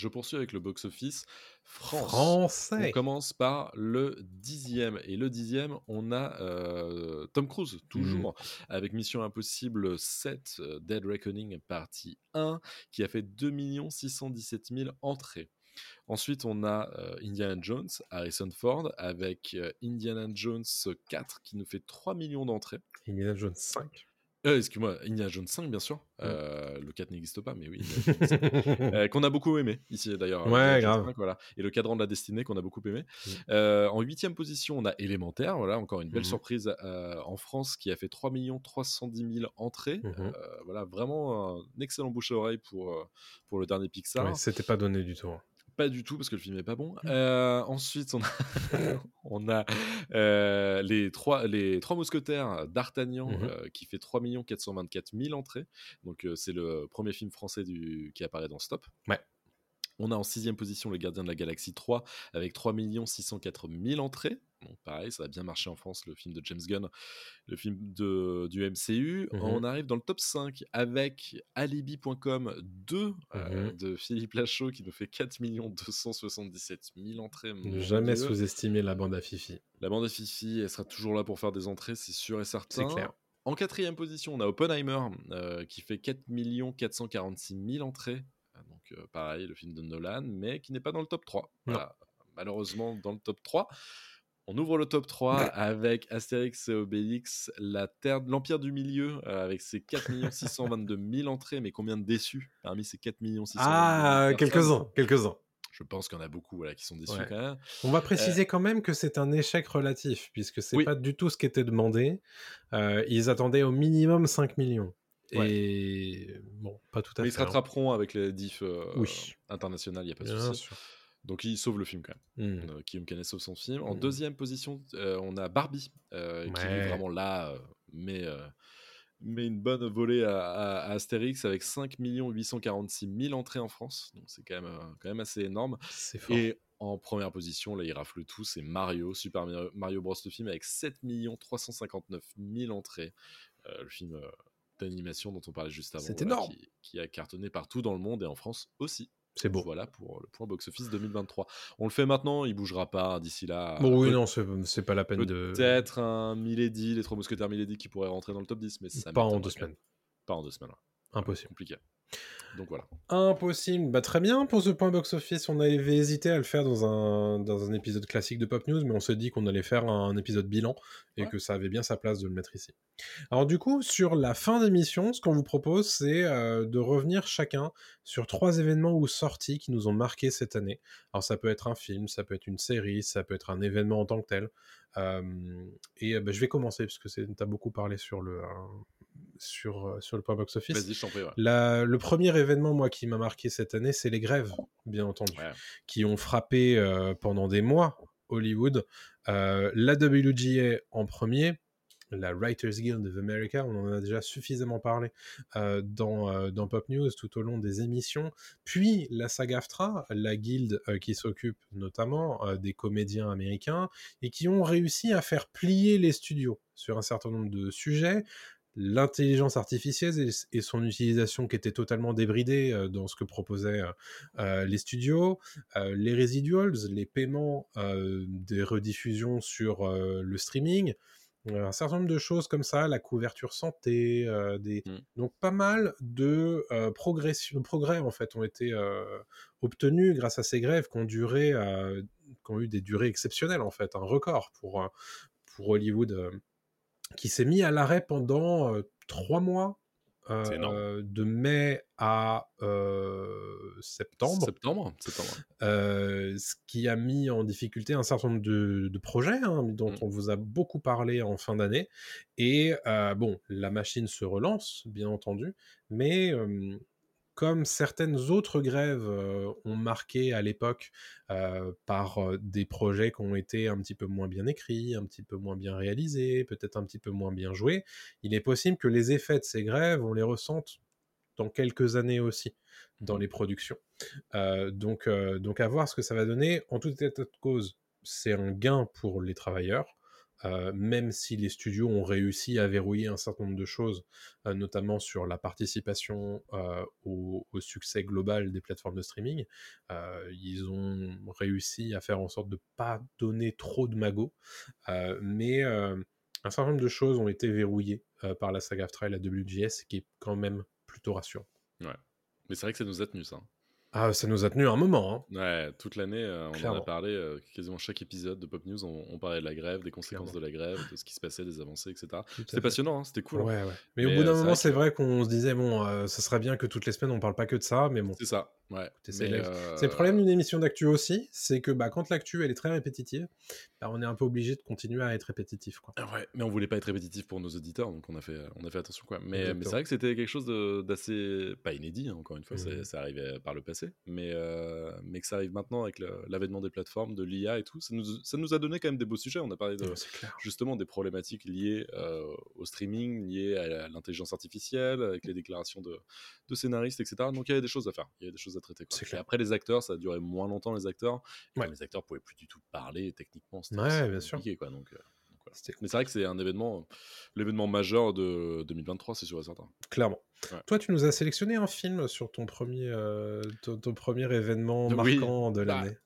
Je poursuis avec le box-office France. On Français. commence par le dixième. Et le dixième, on a euh, Tom Cruise, toujours, avec Mission Impossible 7, euh, Dead Reckoning partie 1, qui a fait 2 617 000 entrées. Ensuite, on a euh, Indiana Jones, Harrison Ford, avec Indiana Jones 4, qui nous fait 3 millions d'entrées. Indiana Jones 5. Euh, Excuse-moi, Indiana Jones 5, bien sûr. Euh, le 4 n'existe pas, mais oui. Indiana Jones 5. Euh, qu'on a beaucoup aimé ici d'ailleurs. Ouais, grave. 5, voilà. Et le cadran de la destinée qu'on a beaucoup aimé. Mm. Euh, en huitième position, on a Élémentaire, voilà, encore une belle Mhm. surprise en France qui a fait 3 310 000 entrées. Mhm. Euh, voilà, vraiment un excellent bouche à oreille pour, pour le dernier Pixar. Ouais, C'était pas donné du tout. hein. Pas du tout parce que le film est pas Mmh. bon. Euh, ensuite, on a, on a euh, les, trois, les trois mousquetaires d'Artagnan Mhm. euh, qui fait 3 424 000 entrées. Donc, euh, c'est le premier film français du, qui apparaît dans Stop. Ouais. On a en sixième position Les Gardiens de la Galaxie 3 avec 3 604 000 entrées. Bon, pareil, ça a bien marché en France, le film de James Gunn, le film de, du MCU. Mhm. On arrive dans le top 5 avec Alibi.com 2 euh, Mhm. de Philippe Lachaud qui nous fait 4 277 000 entrées. Ne jamais sous-estimer la bande à Fifi. La bande à Fifi, elle sera toujours là pour faire des entrées, c'est sûr et certain. C'est clair. En quatrième position, on a Oppenheimer euh, qui fait 4 446 000 entrées. Euh, Donc euh, pareil, le film de Nolan, mais qui n'est pas dans le top 3. Non. Voilà. Malheureusement, dans le top 3. On ouvre le top 3 avec Astérix et Obélix, la terre, l'Empire du Milieu, euh, avec ses 4 622 000 entrées. Mais combien de déçus parmi ces 4 622 000 Ah, personnes? quelques-uns, quelques-uns. Je pense qu'il y en a beaucoup voilà, qui sont déçus Ouais. quand même. On va préciser quand même que c'est un échec relatif, puisque c'est Oui. pas du tout ce qui était demandé. Euh, ils attendaient au minimum 5 millions. Ouais. Et bon, pas tout à Mais ils fait. se hein. rattraperont avec les diffs euh, Oui. internationales, il n'y a pas de souci. Donc ils sauvent le film quand même. Hmm. Euh, Guillaume Canet sauve son film. En Mm. deuxième position, euh, on a Barbie, euh, qui est vraiment là, euh, mais, mais une bonne volée à, à- à Astérix avec 5 846 000 entrées en France. Donc c'est quand même, quand même assez énorme. C'est fort. Et en première position, là il rafle tout, c'est Mario, Super Mario, Bros. le film avec 7 359 000 entrées. Le film d'animation dont on parlait juste avant. C'est voilà, énorme. Qui, qui a cartonné partout dans le monde et en France aussi. C'est beau. Voilà pour le point box-office 2023. On le fait maintenant, il bougera pas d'ici là. Bon, oui, Peut- non, c'est pas la peine de. Peut-être un Milady, les trois mousquetaires Milady qui pourraient rentrer dans le top 10, mais ça Pas en deux semaines. Pas en deux semaines. Impossible. Compliqué. Donc voilà. Impossible. Bah, très bien pour ce point box-office. On avait hésité à le faire dans un, dans un épisode classique de Pop News, mais on s'est dit qu'on allait faire un épisode bilan et Ouais. que ça avait bien sa place de le mettre ici. Alors du coup, sur la fin d'émission, ce qu'on vous propose, c'est euh, de revenir chacun sur trois événements ou sorties qui nous ont marqué cette année. Alors ça peut être un film, ça peut être une série, ça peut être un événement en tant que tel. Euh, et euh, bah, je vais commencer, parce que tu as beaucoup parlé sur le, sur, euh, sur le point box-office. Vas-y, je t'en prie. ouais. Le premier événement, moi, qui m'a marqué cette année, c'est les grèves, bien entendu, Ouais. qui ont frappé euh, pendant des mois Hollywood. Euh, la WGA en premier, la Writers Guild of America, on en a déjà suffisamment parlé euh, dans, euh, dans Pop News tout au long des émissions. Puis la SAG-AFTRA, la guilde euh, qui s'occupe notamment des comédiens américains et qui ont réussi à faire plier les studios sur un certain nombre de sujets l'intelligence artificielle et, son utilisation qui était totalement débridée euh, dans ce que proposaient euh, euh, les studios, les residuals, les paiements des rediffusions sur le streaming, un certain nombre de choses comme ça, la couverture santé, euh, des... Mm. donc pas mal de progression, progrès en fait ont été obtenus grâce à ces grèves qui ont duré, qui ont eu des durées exceptionnelles en fait, un record pour, pour Hollywood, qui s'est mis à l'arrêt pendant trois mois. Euh, de mai à euh, septembre, Septembre, septembre. euh, ce qui a mis en difficulté un certain nombre de, de projets hein, dont Mm. on vous a beaucoup parlé en fin d'année. Et bon, la machine se relance, bien entendu, mais comme certaines autres grèves euh, ont marqué à l'époque euh, par euh, des projets qui ont été un petit peu moins bien écrits, un petit peu moins bien réalisés, peut-être un petit peu moins bien joués, il est possible que les effets de ces grèves, on les ressente dans quelques années aussi dans les productions. Euh, donc, euh, donc à voir ce que ça va donner. En tout état de cause, c'est un gain pour les travailleurs, même si les studios ont réussi à verrouiller un certain nombre de choses, notamment sur la participation au, succès global des plateformes de streaming. Ils ont réussi à faire en sorte de pas donner trop de magots, mais un certain nombre de choses ont été verrouillées par la saga AFTRA et la WGS, qui est quand même plutôt rassurant. Ouais. Mais c'est vrai que ça nous a tenu ça. Ah, ça nous a tenu un moment. Hein. Ouais, toute l'année, euh, on en Clairement. a parlé. euh, quasiment chaque épisode de Pop News, on, on parlait de la grève, des conséquences de la grève, de ce qui se passait, des avancées, etc. Tout à C'était fait. passionnant, hein, c'était cool. hein. Ouais, ouais. Mais, Mais, au bout d'un euh, c'est moment, vrai c'est que- vrai qu'on se disait, bon, euh, ça serait bien que toutes les semaines, on parle pas que de ça, mais bon. C'est ça, ouais. Écoutez, c'est Mais, le- C'est le problème d'une émission d'actu aussi, c'est que bah, quand l'actu, elle est très répétitive, bah, on est un peu obligé de continuer à être répétitif. Quoi. Ouais, mais on voulait pas être répétitif pour nos auditeurs, donc on a fait, on a fait attention quoi. Mais, mais c'est vrai que c'était quelque chose d'assez pas inédit, hein, encore une fois, ça arrivait par le passé, mais euh, mais que ça arrive maintenant avec l'avènement des plateformes, de l'IA et tout, ça nous, ça nous a donné quand même des beaux sujets. On a parlé de Ouais, c'est clair. justement des problématiques liées euh, au streaming, liées à l'intelligence artificielle, avec les déclarations de, de scénaristes, etc. Donc il y avait des choses à faire, il y avait des choses à traiter. quoi. Et clair. après les acteurs, ça a duré moins longtemps les acteurs. Ouais. les acteurs pouvaient plus du tout parler techniquement, c'était Ouais, bien sûr. compliqué quoi. Donc, euh, donc voilà. C'était Mais c'est vrai que c'est un événement, euh, l'événement majeur de 2023, c'est sûr et certain. clairement. Ouais. Toi, tu nous as sélectionné un film sur ton premier, euh, ton, ton premier événement Oui. marquant de Bah, l'année. Bah,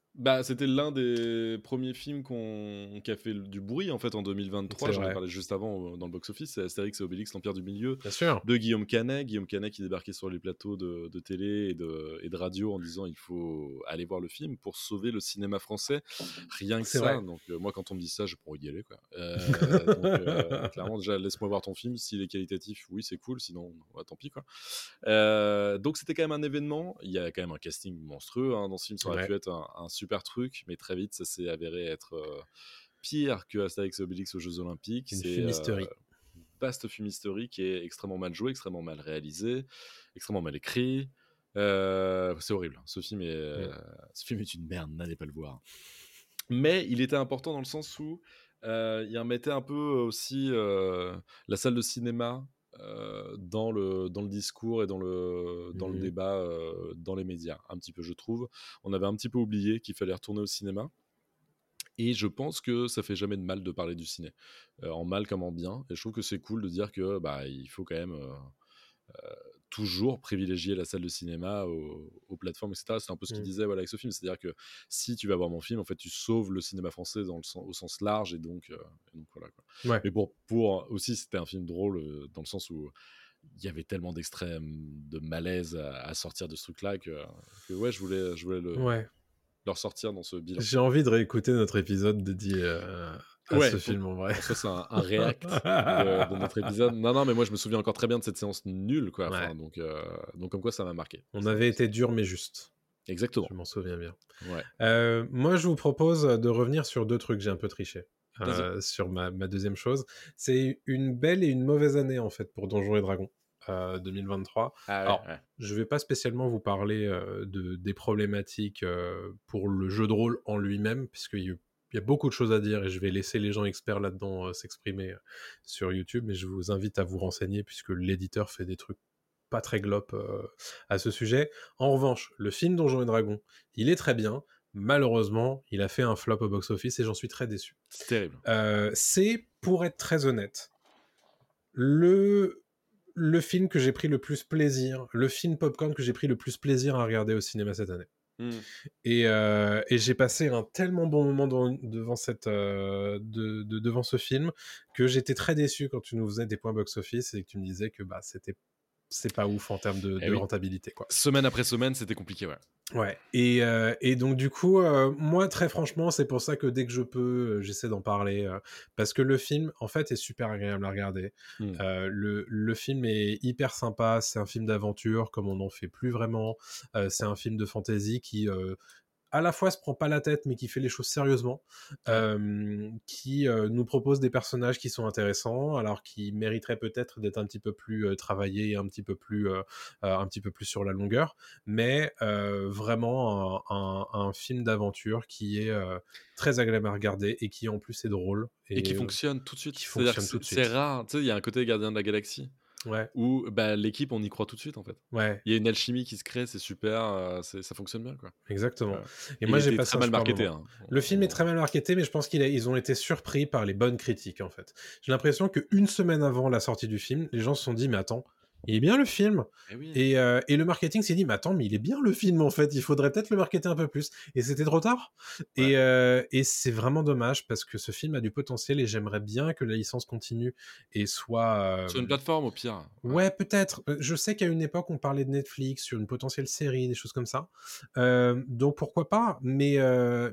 c'était l'un des premiers films qu'on qui a fait du bruit en fait en 2023. C'est J'en ai parlé juste avant euh, dans le box-office. C'est Astérix et Obélix, l'Empire du Milieu Bien sûr. de Guillaume Canet. Guillaume Canet qui débarquait sur les plateaux de, de télé et de, et de radio en disant il faut aller voir le film pour sauver le cinéma français. Rien que ça. vrai. Donc euh, moi quand on me dit ça, je pourrais y aller quoi. Euh, donc, euh, clairement déjà laisse-moi voir ton film. S'il est qualitatif, oui c'est cool. Sinon ouais, tant pis quoi. Donc c'était quand même un événement. Il y a quand même un casting monstrueux hein, dans ce film. Ça aurait Ouais. pu être un, un super truc, mais très vite ça s'est avéré être euh, pire que Astérix et Obélix aux Jeux Olympiques. Une C'est, fumisterie. euh, vaste fumisterie qui est extrêmement mal joué, extrêmement mal réalisé, extrêmement mal écrit. Euh, c'est horrible. Ce film est, euh, ce film est une merde. N'allez pas le voir. Mais il était important dans le sens où il remettait un peu aussi la salle de cinéma euh, dans, le, dans le discours et dans le, dans le Mhm. débat euh, dans les médias, un petit peu, je trouve. On avait un petit peu oublié qu'il fallait retourner au cinéma. Et je pense que ça fait jamais de mal de parler du ciné, euh, en mal comme en bien. Et je trouve que c'est cool de dire que bah il faut quand même euh, toujours privilégier la salle de cinéma aux, aux plateformes, etc. C'est un peu ce qu'il Mm. disait voilà, avec ce film. C'est-à-dire que si tu vas voir mon film, en fait, tu sauves le cinéma français dans le sens, au sens large. Et donc, euh, et donc voilà. Quoi. Ouais. Mais pour, pour aussi, c'était un film drôle euh, dans le sens où il y avait tellement d'extrêmes de malaise à, à sortir de ce truc-là que, que ouais, je voulais, je voulais le, Ouais. le ressortir dans ce bilan. J'ai envie de réécouter notre épisode dédié à Ouais, ce film en vrai. Ça, c'est un, un react de, de notre épisode. Non, non, mais moi, je me souviens encore très bien de cette séance nulle, quoi. Enfin, Ouais. donc, euh, donc, comme quoi, ça m'a marqué. On avait été dur mais juste. Exactement. Je m'en souviens bien. Ouais. Euh, moi, je vous propose de revenir sur deux trucs. J'ai un peu triché. Euh, sur ma, ma deuxième chose. C'est une belle et une mauvaise année, en fait, pour Donjons et Dragons euh, 2023. Ah, Alors. Je vais pas spécialement vous parler de, des problématiques pour le jeu de rôle en lui-même, puisqu'il y, a- il y a beaucoup de choses à dire et je vais laisser les gens experts là-dedans euh, s'exprimer euh, sur YouTube, mais je vous invite à vous renseigner puisque l'éditeur fait des trucs pas très glop euh, à ce sujet. En revanche, le film Donjons et Dragons, il est très bien. Malheureusement, il a fait un flop au box-office et j'en suis très déçu. C'est terrible. C'est, pour être très honnête, le le film que j'ai pris le plus plaisir, le film popcorn que j'ai pris le plus plaisir à regarder au cinéma cette année. Mmh. Et, euh, et j'ai passé un tellement bon moment devant, cette, euh, de- devant ce film que j'étais très déçu quand tu nous faisais des points box-office et que tu me disais que bah, c'était c'est pas ouf en termes de, Eh de oui. rentabilité. Quoi. Semaine après semaine, c'était compliqué, ouais. Ouais. Et, euh, et donc du coup, euh, moi très franchement, c'est pour ça que dès que je peux, euh, j'essaie d'en parler parce que le film, en fait, est super agréable à regarder. Mm. Euh, le, le film est hyper sympa. C'est un film d'aventure comme on n'en fait plus vraiment. C'est un film de fantasy qui à la fois se prend pas la tête mais qui fait les choses sérieusement, euh, qui euh, nous propose des personnages qui sont intéressants, alors qui mériteraient peut-être d'être un petit peu plus euh, travaillés, et un petit peu plus, un petit peu plus sur la longueur, mais vraiment un, un- un film d'aventure qui est très agréable à regarder et qui en plus est drôle Et, qui fonctionne tout de suite. qui C'est-à-dire que fonctionne tout de c'est- rare. Tu sais, il y a un côté gardien de la galaxie Ouais, où bah, l'équipe, on y croit tout de suite, en fait. ouais, Il y a une alchimie qui se crée, c'est super, euh, ça fonctionne bien, quoi. exactement. Et moi j'ai passé très mal marketé. hein. Le film est très mal marketé, mais je pense qu'ils ont été surpris par les bonnes critiques, en fait. J'ai l'impression qu'une semaine avant la sortie du film, les gens se sont dit, mais attends, il est bien le film. Eh oui. Et, euh, et le marketing s'est dit, mais attends, mais il est bien le film, en fait. Il faudrait peut-être le marketer un peu plus. Et c'était trop tard. Et, euh, et c'est vraiment dommage parce que ce film a du potentiel et j'aimerais bien que la licence continue et soit. euh, Sur une plateforme, au pire. Ouais, peut-être. Je sais qu'à une époque, on parlait de Netflix sur une potentielle série, des choses comme ça. Donc pourquoi pas mais,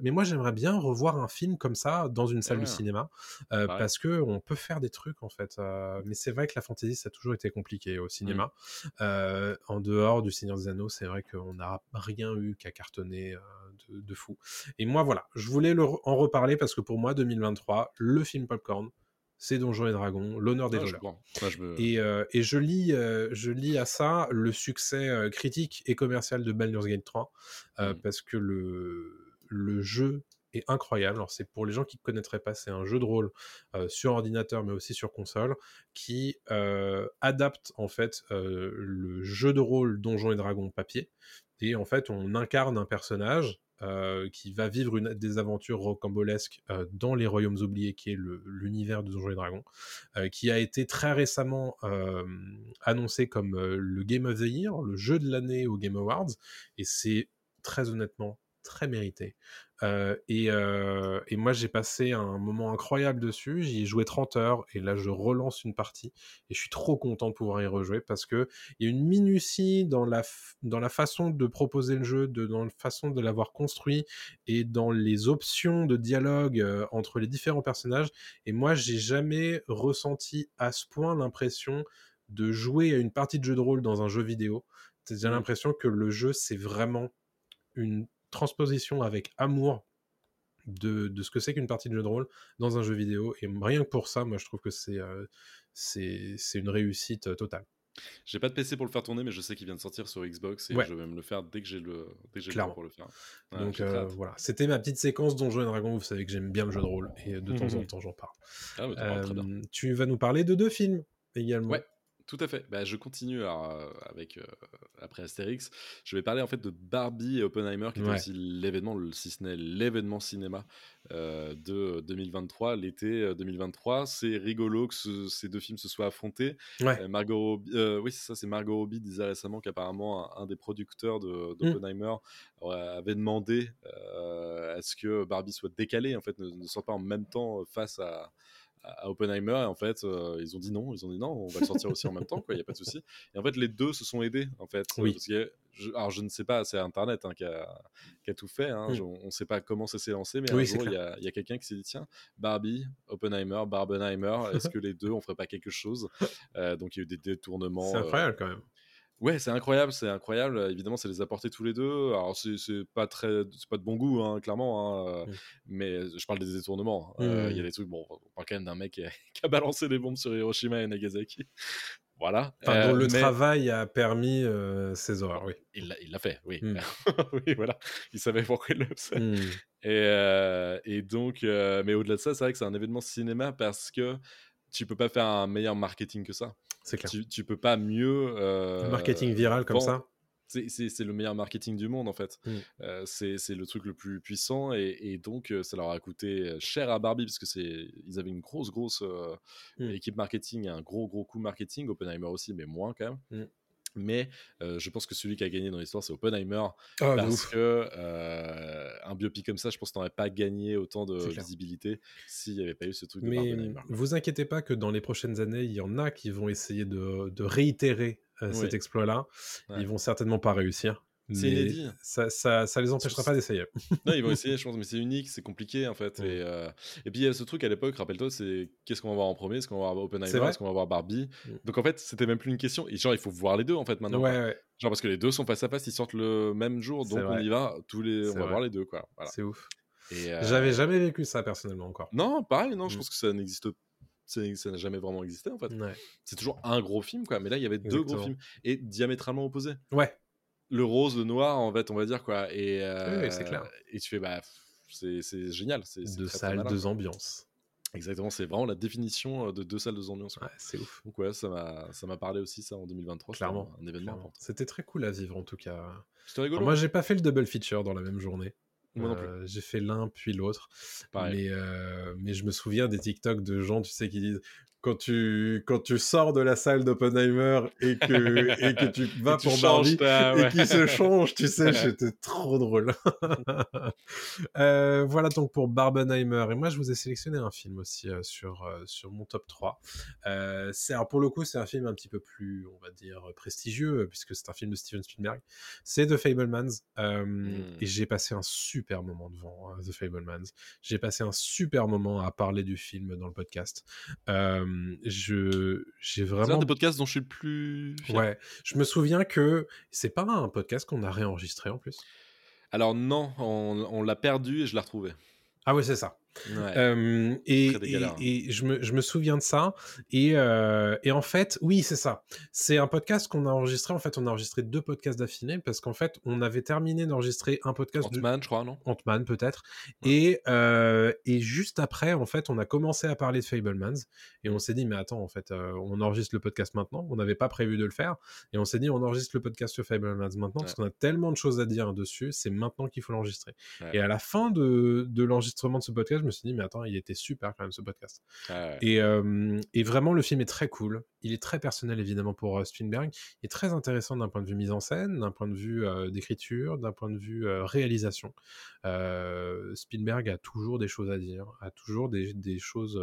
mais moi, j'aimerais bien revoir un film comme ça dans une salle Ouais. de cinéma euh, Pareil. parce que on peut faire des trucs en fait. Mais c'est vrai que la fantasy, ça a toujours été compliqué au cinéma. Euh, en dehors du Seigneur des Anneaux, c'est vrai qu'on n'a rien eu qu'à cartonner euh, de, de fou. Et moi, voilà, je voulais le en reparler parce que pour moi, 2023, le film Popcorn, c'est Donjons et Dragons, l'honneur des je je me- Et, euh, et je, lis, euh, je lis à ça le succès euh, critique et commercial de Baldur's Gate 3, euh, Mhm. parce que le, le jeu est incroyable. Alors, c'est pour les gens qui ne connaîtraient pas, c'est un jeu de rôle sur ordinateur, mais aussi sur console, qui adapte en fait le jeu de rôle Donjons et Dragons papier. Et en fait, on incarne un personnage qui va vivre une, des aventures rocambolesques dans les Royaumes oubliés, qui est l'univers de Donjons et Dragons, qui a été très récemment annoncé comme le Game of the Year, le jeu de l'année au Game Awards, et c'est très honnêtement très mérité. Euh, et, euh, et moi, j'ai passé un moment incroyable dessus. J'y ai joué 30 heures et là, je relance une partie. Et je suis trop content de pouvoir y rejouer parce que il y a une minutie dans la, dans la façon de proposer le jeu, de, dans la façon de l'avoir construit et dans les options de dialogue euh, entre les différents personnages. Et moi, j'ai jamais ressenti à ce point l'impression de jouer à une partie de jeu de rôle dans un jeu vidéo. J'ai Mm. l'impression que le jeu, c'est vraiment une transposition avec amour de, de ce que c'est qu'une partie de jeu de rôle dans un jeu vidéo. Et rien que pour ça, moi, je trouve que c'est euh, c'est une réussite euh, totale. J'ai pas de PC pour le faire tourner, mais je sais qu'il vient de sortir sur Xbox et Ouais. je vais me le faire dès que j'ai le, dès que le pour le faire. Ouais, Donc euh, voilà, c'était ma petite séquence Donjons et Dragons. Vous savez que j'aime bien le jeu de rôle et de temps en Mhm. temps, j'en parle. Ah. Euh, tu vas nous parler de deux films également. Ouais. Tout à fait. Bah, je continue alors, euh, avec euh, après Astérix. Je vais parler en fait de Barbie et Oppenheimer, qui était Ouais. aussi l'événement, si ce n'est l'événement cinéma euh, de 2023, l'été euh, 2023. C'est rigolo que ce- ces deux films se soient affrontés. Ouais. Euh, Margot Robbie, oui, c'est ça, c'est Margot Robbie disait récemment qu'apparemment un, un des producteurs Mm. de- d'Oppenheimer avait demandé à ce que Barbie soit décalée, en fait, ne, ne soit pas en même temps face à, à Oppenheimer et en fait euh, ils ont dit non ils ont dit non on va le sortir aussi en même temps quoi il y a pas de souci et en fait les deux se sont aidés en fait Oui. parce que je, alors je ne sais pas c'est internet hein, qui, a, qui a tout fait hein, Mm. je- on ne sait pas comment ça s'est lancé mais Oui, un jour il y a, il y a quelqu'un qui s'est dit tiens Barbie Oppenheimer Barbenheimer est-ce que les deux on ferait pas quelque chose? Euh, donc il y a eu des détournements C'est euh, incroyable quand même. Ouais, c'est incroyable, c'est incroyable. Euh, Évidemment, c'est les apporter tous les deux. Alors, c'est pas très, c'est pas de bon goût, hein, clairement. hein, euh. Mais je parle des détournements. Euh, Il y a des trucs. Bon, on parle quand même d'un mec qui a, qui a balancé des bombes sur Hiroshima et Nagasaki. Voilà. Enfin, Euh, le mais travail a permis euh, ces horreurs, oui. Il l'a- fait, oui. Mm. oui, voilà. Il savait pourquoi il le faisait. Hmm. Et, euh, et donc, euh, mais au-delà de ça, c'est vrai que c'est un événement cinéma parce que tu peux pas faire un meilleur marketing que ça. C'est clair. Tu, tu peux pas mieux. euh, marketing viral comme ça. C'est- C'est c'est le meilleur marketing du monde en fait. Mm. Euh, c'est c'est le truc le plus puissant et, et donc euh, ça leur a coûté cher à Barbie parce que c'est ils avaient une grosse grosse euh, Mm. équipe marketing, un gros gros coup marketing. Oppenheimer aussi, mais moins quand même. Mm. Mais euh, je pense que celui qui a gagné dans l'histoire c'est Oppenheimer Ah, de parce que euh, un biopic comme ça, je pense que t'aurais pas gagné autant de visibilité s'il n'y avait pas eu ce truc de Mais Barbenheimer. vous inquiétez pas que dans les prochaines années, il y en a qui vont essayer de, de réitérer euh, cet exploit-là. Ouais. Ils vont certainement pas réussir. C'est inédit. Ça, ça, ça les empêchera pas d'essayer. Non, ils vont essayer, je pense, mais c'est unique, c'est compliqué en fait. Et, euh, et puis il y a ce truc à l'époque, rappelle-toi, c'est qu'est-ce qu'on va voir en premier Est-ce qu'on va voir Oppenheimer Est-ce qu'on va voir Barbie? Mm. Donc en fait, c'était même plus une question. Et genre, il faut voir les deux en fait maintenant. Ouais, ouais, Genre parce que les deux sont face à face, ils sortent le même jour, donc on y va. Tous les, on va vrai. voir les deux quoi. Voilà. c'est ouf. Euh, J'avais jamais vécu ça personnellement encore. Non, pareil, non, je Mm. pense que ça n'existe c'est- ça n'a jamais vraiment existé en fait. Ouais. C'est toujours un gros film quoi, mais là il y avait deux gros films et diamétralement opposés. Ouais. Le rose, le noir en fait, on va dire quoi. Et, oui, c'est euh, clair. Et tu fais bah c'est c'est génial, c'est Deux très, salles, deux ambiances. Exactement, c'est vraiment la définition euh, de deux salles, deux ambiances. Ouais, c'est ouf. Donc ouais, ça m'a ça m'a parlé aussi ça en 2023. c'était Clairement. un, événement. C'était très cool à vivre en tout cas. C'était rigolo. Alors, moi, j'ai pas fait le double feature dans la même journée. Moi non plus. Euh, j'ai fait l'un puis l'autre. Mais, euh, mais je me souviens des TikTok de gens, tu sais, qui disent quand tu, quand tu sors de la salle d'Oppenheimer et que, et que tu vas tu pour Barbie ta- et qui se change, tu sais, c'était trop drôle. Euh, voilà donc pour Barbenheimer. Et moi, je vous ai sélectionné un film aussi euh, sur, euh, sur mon top 3. Euh, c'est, alors pour le coup, c'est un film un petit peu plus, on va dire, prestigieux, puisque c'est un film de Steven Spielberg. C'est The Fablemans. Mm. Et j'ai passé un super moment devant euh, The Fablemans. J'ai passé un super moment à parler du film dans le podcast. Euh, je, j'ai C'est un vraiment des podcasts dont je suis le plus fier. Ouais, je me souviens que c'est pas un podcast qu'on a réenregistré en plus. Alors non, on, on l'a perdu et je l'ai retrouvé. Ah ouais, c'est ça. Ouais. Euh, et, et je, me, je me souviens de ça. Et, euh, et en fait, oui, c'est ça. C'est un podcast qu'on a enregistré. En fait, on a enregistré deux podcasts d'affilée parce qu'en fait, on avait terminé d'enregistrer un podcast de Ant-Man, je crois, non? Ant-Man peut-être. Et, euh, et juste après, en fait, on a commencé à parler de Fablemans et on s'est dit, mais attends, en fait, on enregistre le podcast maintenant. On n'avait pas prévu de le faire. Et on s'est dit, on enregistre le podcast sur Fablemans maintenant parce qu'on a tellement de choses à dire dessus. C'est maintenant qu'il faut l'enregistrer. Et à la fin de, de l'enregistrement de ce podcast, je me suis dit, mais attends, il était super quand même ce podcast. Ouais. Et, euh, et vraiment, le film est très cool. Il est très personnel, évidemment, pour euh, Spielberg. Il est très intéressant d'un point de vue mise en scène, d'un point de vue euh, d'écriture, d'un point de vue réalisation. Spielberg a toujours des choses à dire, a toujours des, des choses,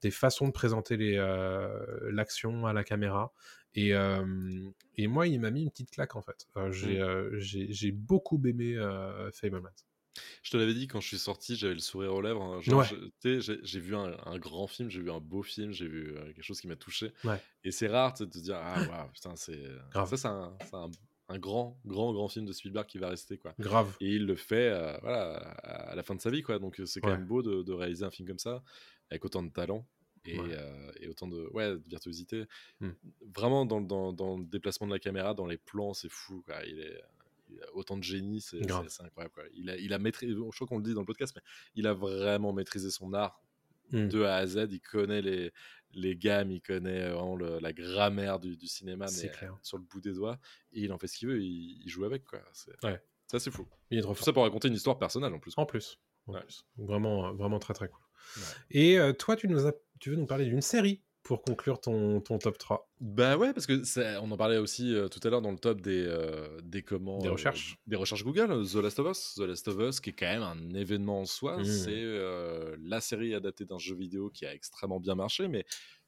des façons de présenter l'action à la caméra. Et, euh, et moi, il m'a mis une petite claque, en fait. Euh, j'ai, Mm. euh, j'ai, beaucoup aimé Fablemans. Je te l'avais dit quand je suis sorti, j'avais le sourire aux lèvres. hein. Genre, Ouais. j'ai vu un, un grand film, j'ai vu un beau film, j'ai vu euh, quelque chose qui m'a touché. Ouais. Et c'est rare de te dire ah waouh putain c'est Grave. ça c'est un, c'est un, un grand grand grand film de Spielberg qui va rester quoi. Grave. Et il le fait euh, voilà à la fin de sa vie quoi. Donc euh, c'est quand Ouais. même beau de, de réaliser un film comme ça avec autant de talent. Et, euh, autant de, ouais, de virtuosité. Mm. Vraiment, dans, le- dans, dans le déplacement de la caméra, dans les plans, c'est fou. Quoi. Il, est, autant de génie, c'est incroyable. Quoi. Il, a, il a maîtrisé, je crois qu'on le dit dans le podcast, mais il a vraiment maîtrisé son art Mm. de A à Z. Il connaît les, les gammes, il connaît vraiment le- la grammaire du, du cinéma, mais clair. euh, sur le bout des doigts. Et il en fait ce qu'il veut, il, il joue avec. Quoi. C'est, Ouais. Ça, c'est fou. Il est trop fort. ça pour raconter une histoire personnelle en plus. En plus. En Ouais. plus. Vraiment, euh, vraiment très très cool. Ouais. Et euh, toi, tu, nous as, tu veux nous parler d'une série? Pour conclure ton, ton top 3. Bah ouais, parce que ça- on en parlait aussi euh, tout à l'heure dans le top des, euh, des comment Des euh, recherches. des recherches Google, euh, The Last of Us, The Last of Us, qui est quand même un événement en soi. Mhm. C'est euh, la série adaptée d'un jeu vidéo qui a extrêmement bien marché, mais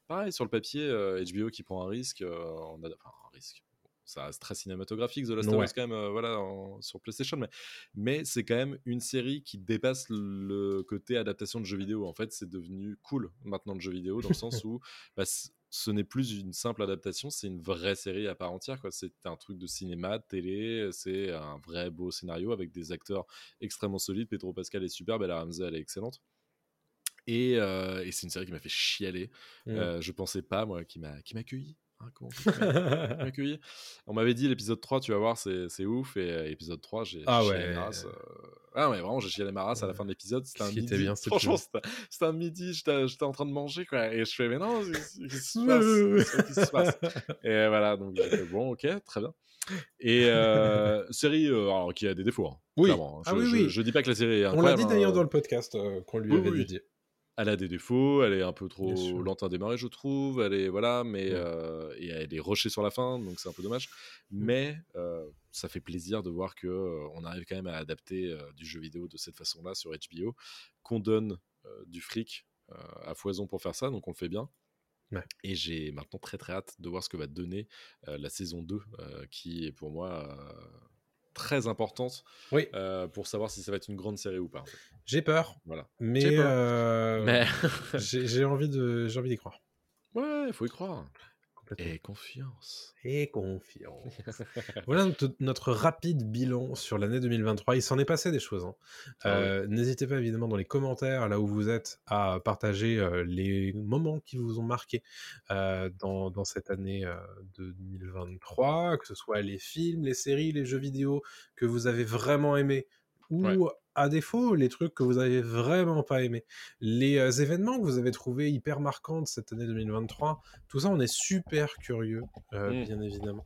pareil sur le papier, euh, HBO qui prend un risque, euh, on a, enfin un risque. Ça reste très cinématographique, The Last of Us quand même, euh, voilà, en- sur PlayStation, mais, mais c'est quand même une série qui dépasse le côté adaptation de jeux vidéo. En fait, c'est devenu cool maintenant le jeu vidéo dans le sens où bah, ce n'est plus une simple adaptation, c'est une vraie série à part entière. C'est un truc de cinéma, de télé, c'est un vrai beau scénario avec des acteurs extrêmement solides. Pedro Pascal est super, Bella Ramsey elle est excellente. Et, euh, et c'est une série qui m'a fait chialer. Mm. Euh, je pensais pas, moi, qui m'a qui m'a accueilli. Hein, comment on m'avait dit l'épisode 3, tu vas voir, c'est ouf. Et euh, épisode 3, j'ai Ah chialé ouais. ma race, euh. Ah ouais, vraiment, j'ai chialé ma race à la fin de l'épisode. C'était un midi. était bien, Franchement, c'était un midi, j'étais en train de manger, quoi. Et je fais, mais non, qu'est-ce qui se passe? Et voilà, donc j'ai fait, bon, ok, très bien. Et euh, série euh, alors, qui a des défauts, hein, Oui. clairement. Ah Je, oui, je- oui. je dis pas que la série est On l'a dit hein, d'ailleurs dans le podcast euh, qu'on lui Oui, avait oui. dédié. Elle a des défauts, elle est un peu trop lente à démarrer, je trouve. Elle est voilà, mais euh, et elle est rushée sur la fin, donc c'est un peu dommage. Mais euh, ça fait plaisir de voir que euh, on arrive quand même à adapter du jeu vidéo de cette façon-là sur HBO, qu'on donne du fric à foison pour faire ça, donc on le fait bien. Ouais. Et j'ai maintenant très très hâte de voir ce que va donner la saison 2, euh, qui est pour moi très importante Oui, euh, pour savoir si ça va être une grande série ou pas. en fait. j'ai peur, Voilà. mais, euh, Mais j'ai j'ai envie de j'ai envie d'y croire. ouais, il faut y croire. Et confiance. Et confiance. voilà notre, notre rapide bilan sur l'année 2023. Il s'en est passé des choses. hein. Ah. Euh, N'hésitez pas évidemment dans les commentaires, là où vous êtes, à partager euh, les moments qui vous ont marqué euh, dans, dans cette année de 2023, que ce soit les films, les séries, les jeux vidéo que vous avez vraiment aimés, ou Ouais. À défaut, les trucs que vous avez vraiment pas aimés. Les euh, événements que vous avez trouvés hyper marquants de cette année 2023, tout ça, on est super curieux, euh, Mm. bien évidemment.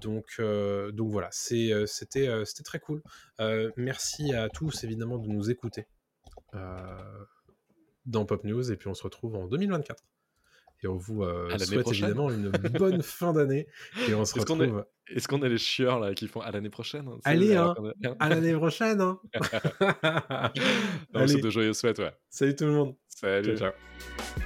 Donc, euh, donc voilà, c'est, c'était, c'était très cool. Merci à tous, évidemment, de nous écouter dans Pop News, et puis on se retrouve en 2024. Et on vous euh, souhaite prochaine. évidemment une bonne fin d'année, et on se Est-ce qu'on est- retrouve Est-ce qu'on a les chieurs là qui font à l'année prochaine hein, Allez, hein. a- à l'année prochaine. Hein Allez. c'est de joyeuses fêtes, ouais. Salut tout le monde. Salut. Ciao, ciao.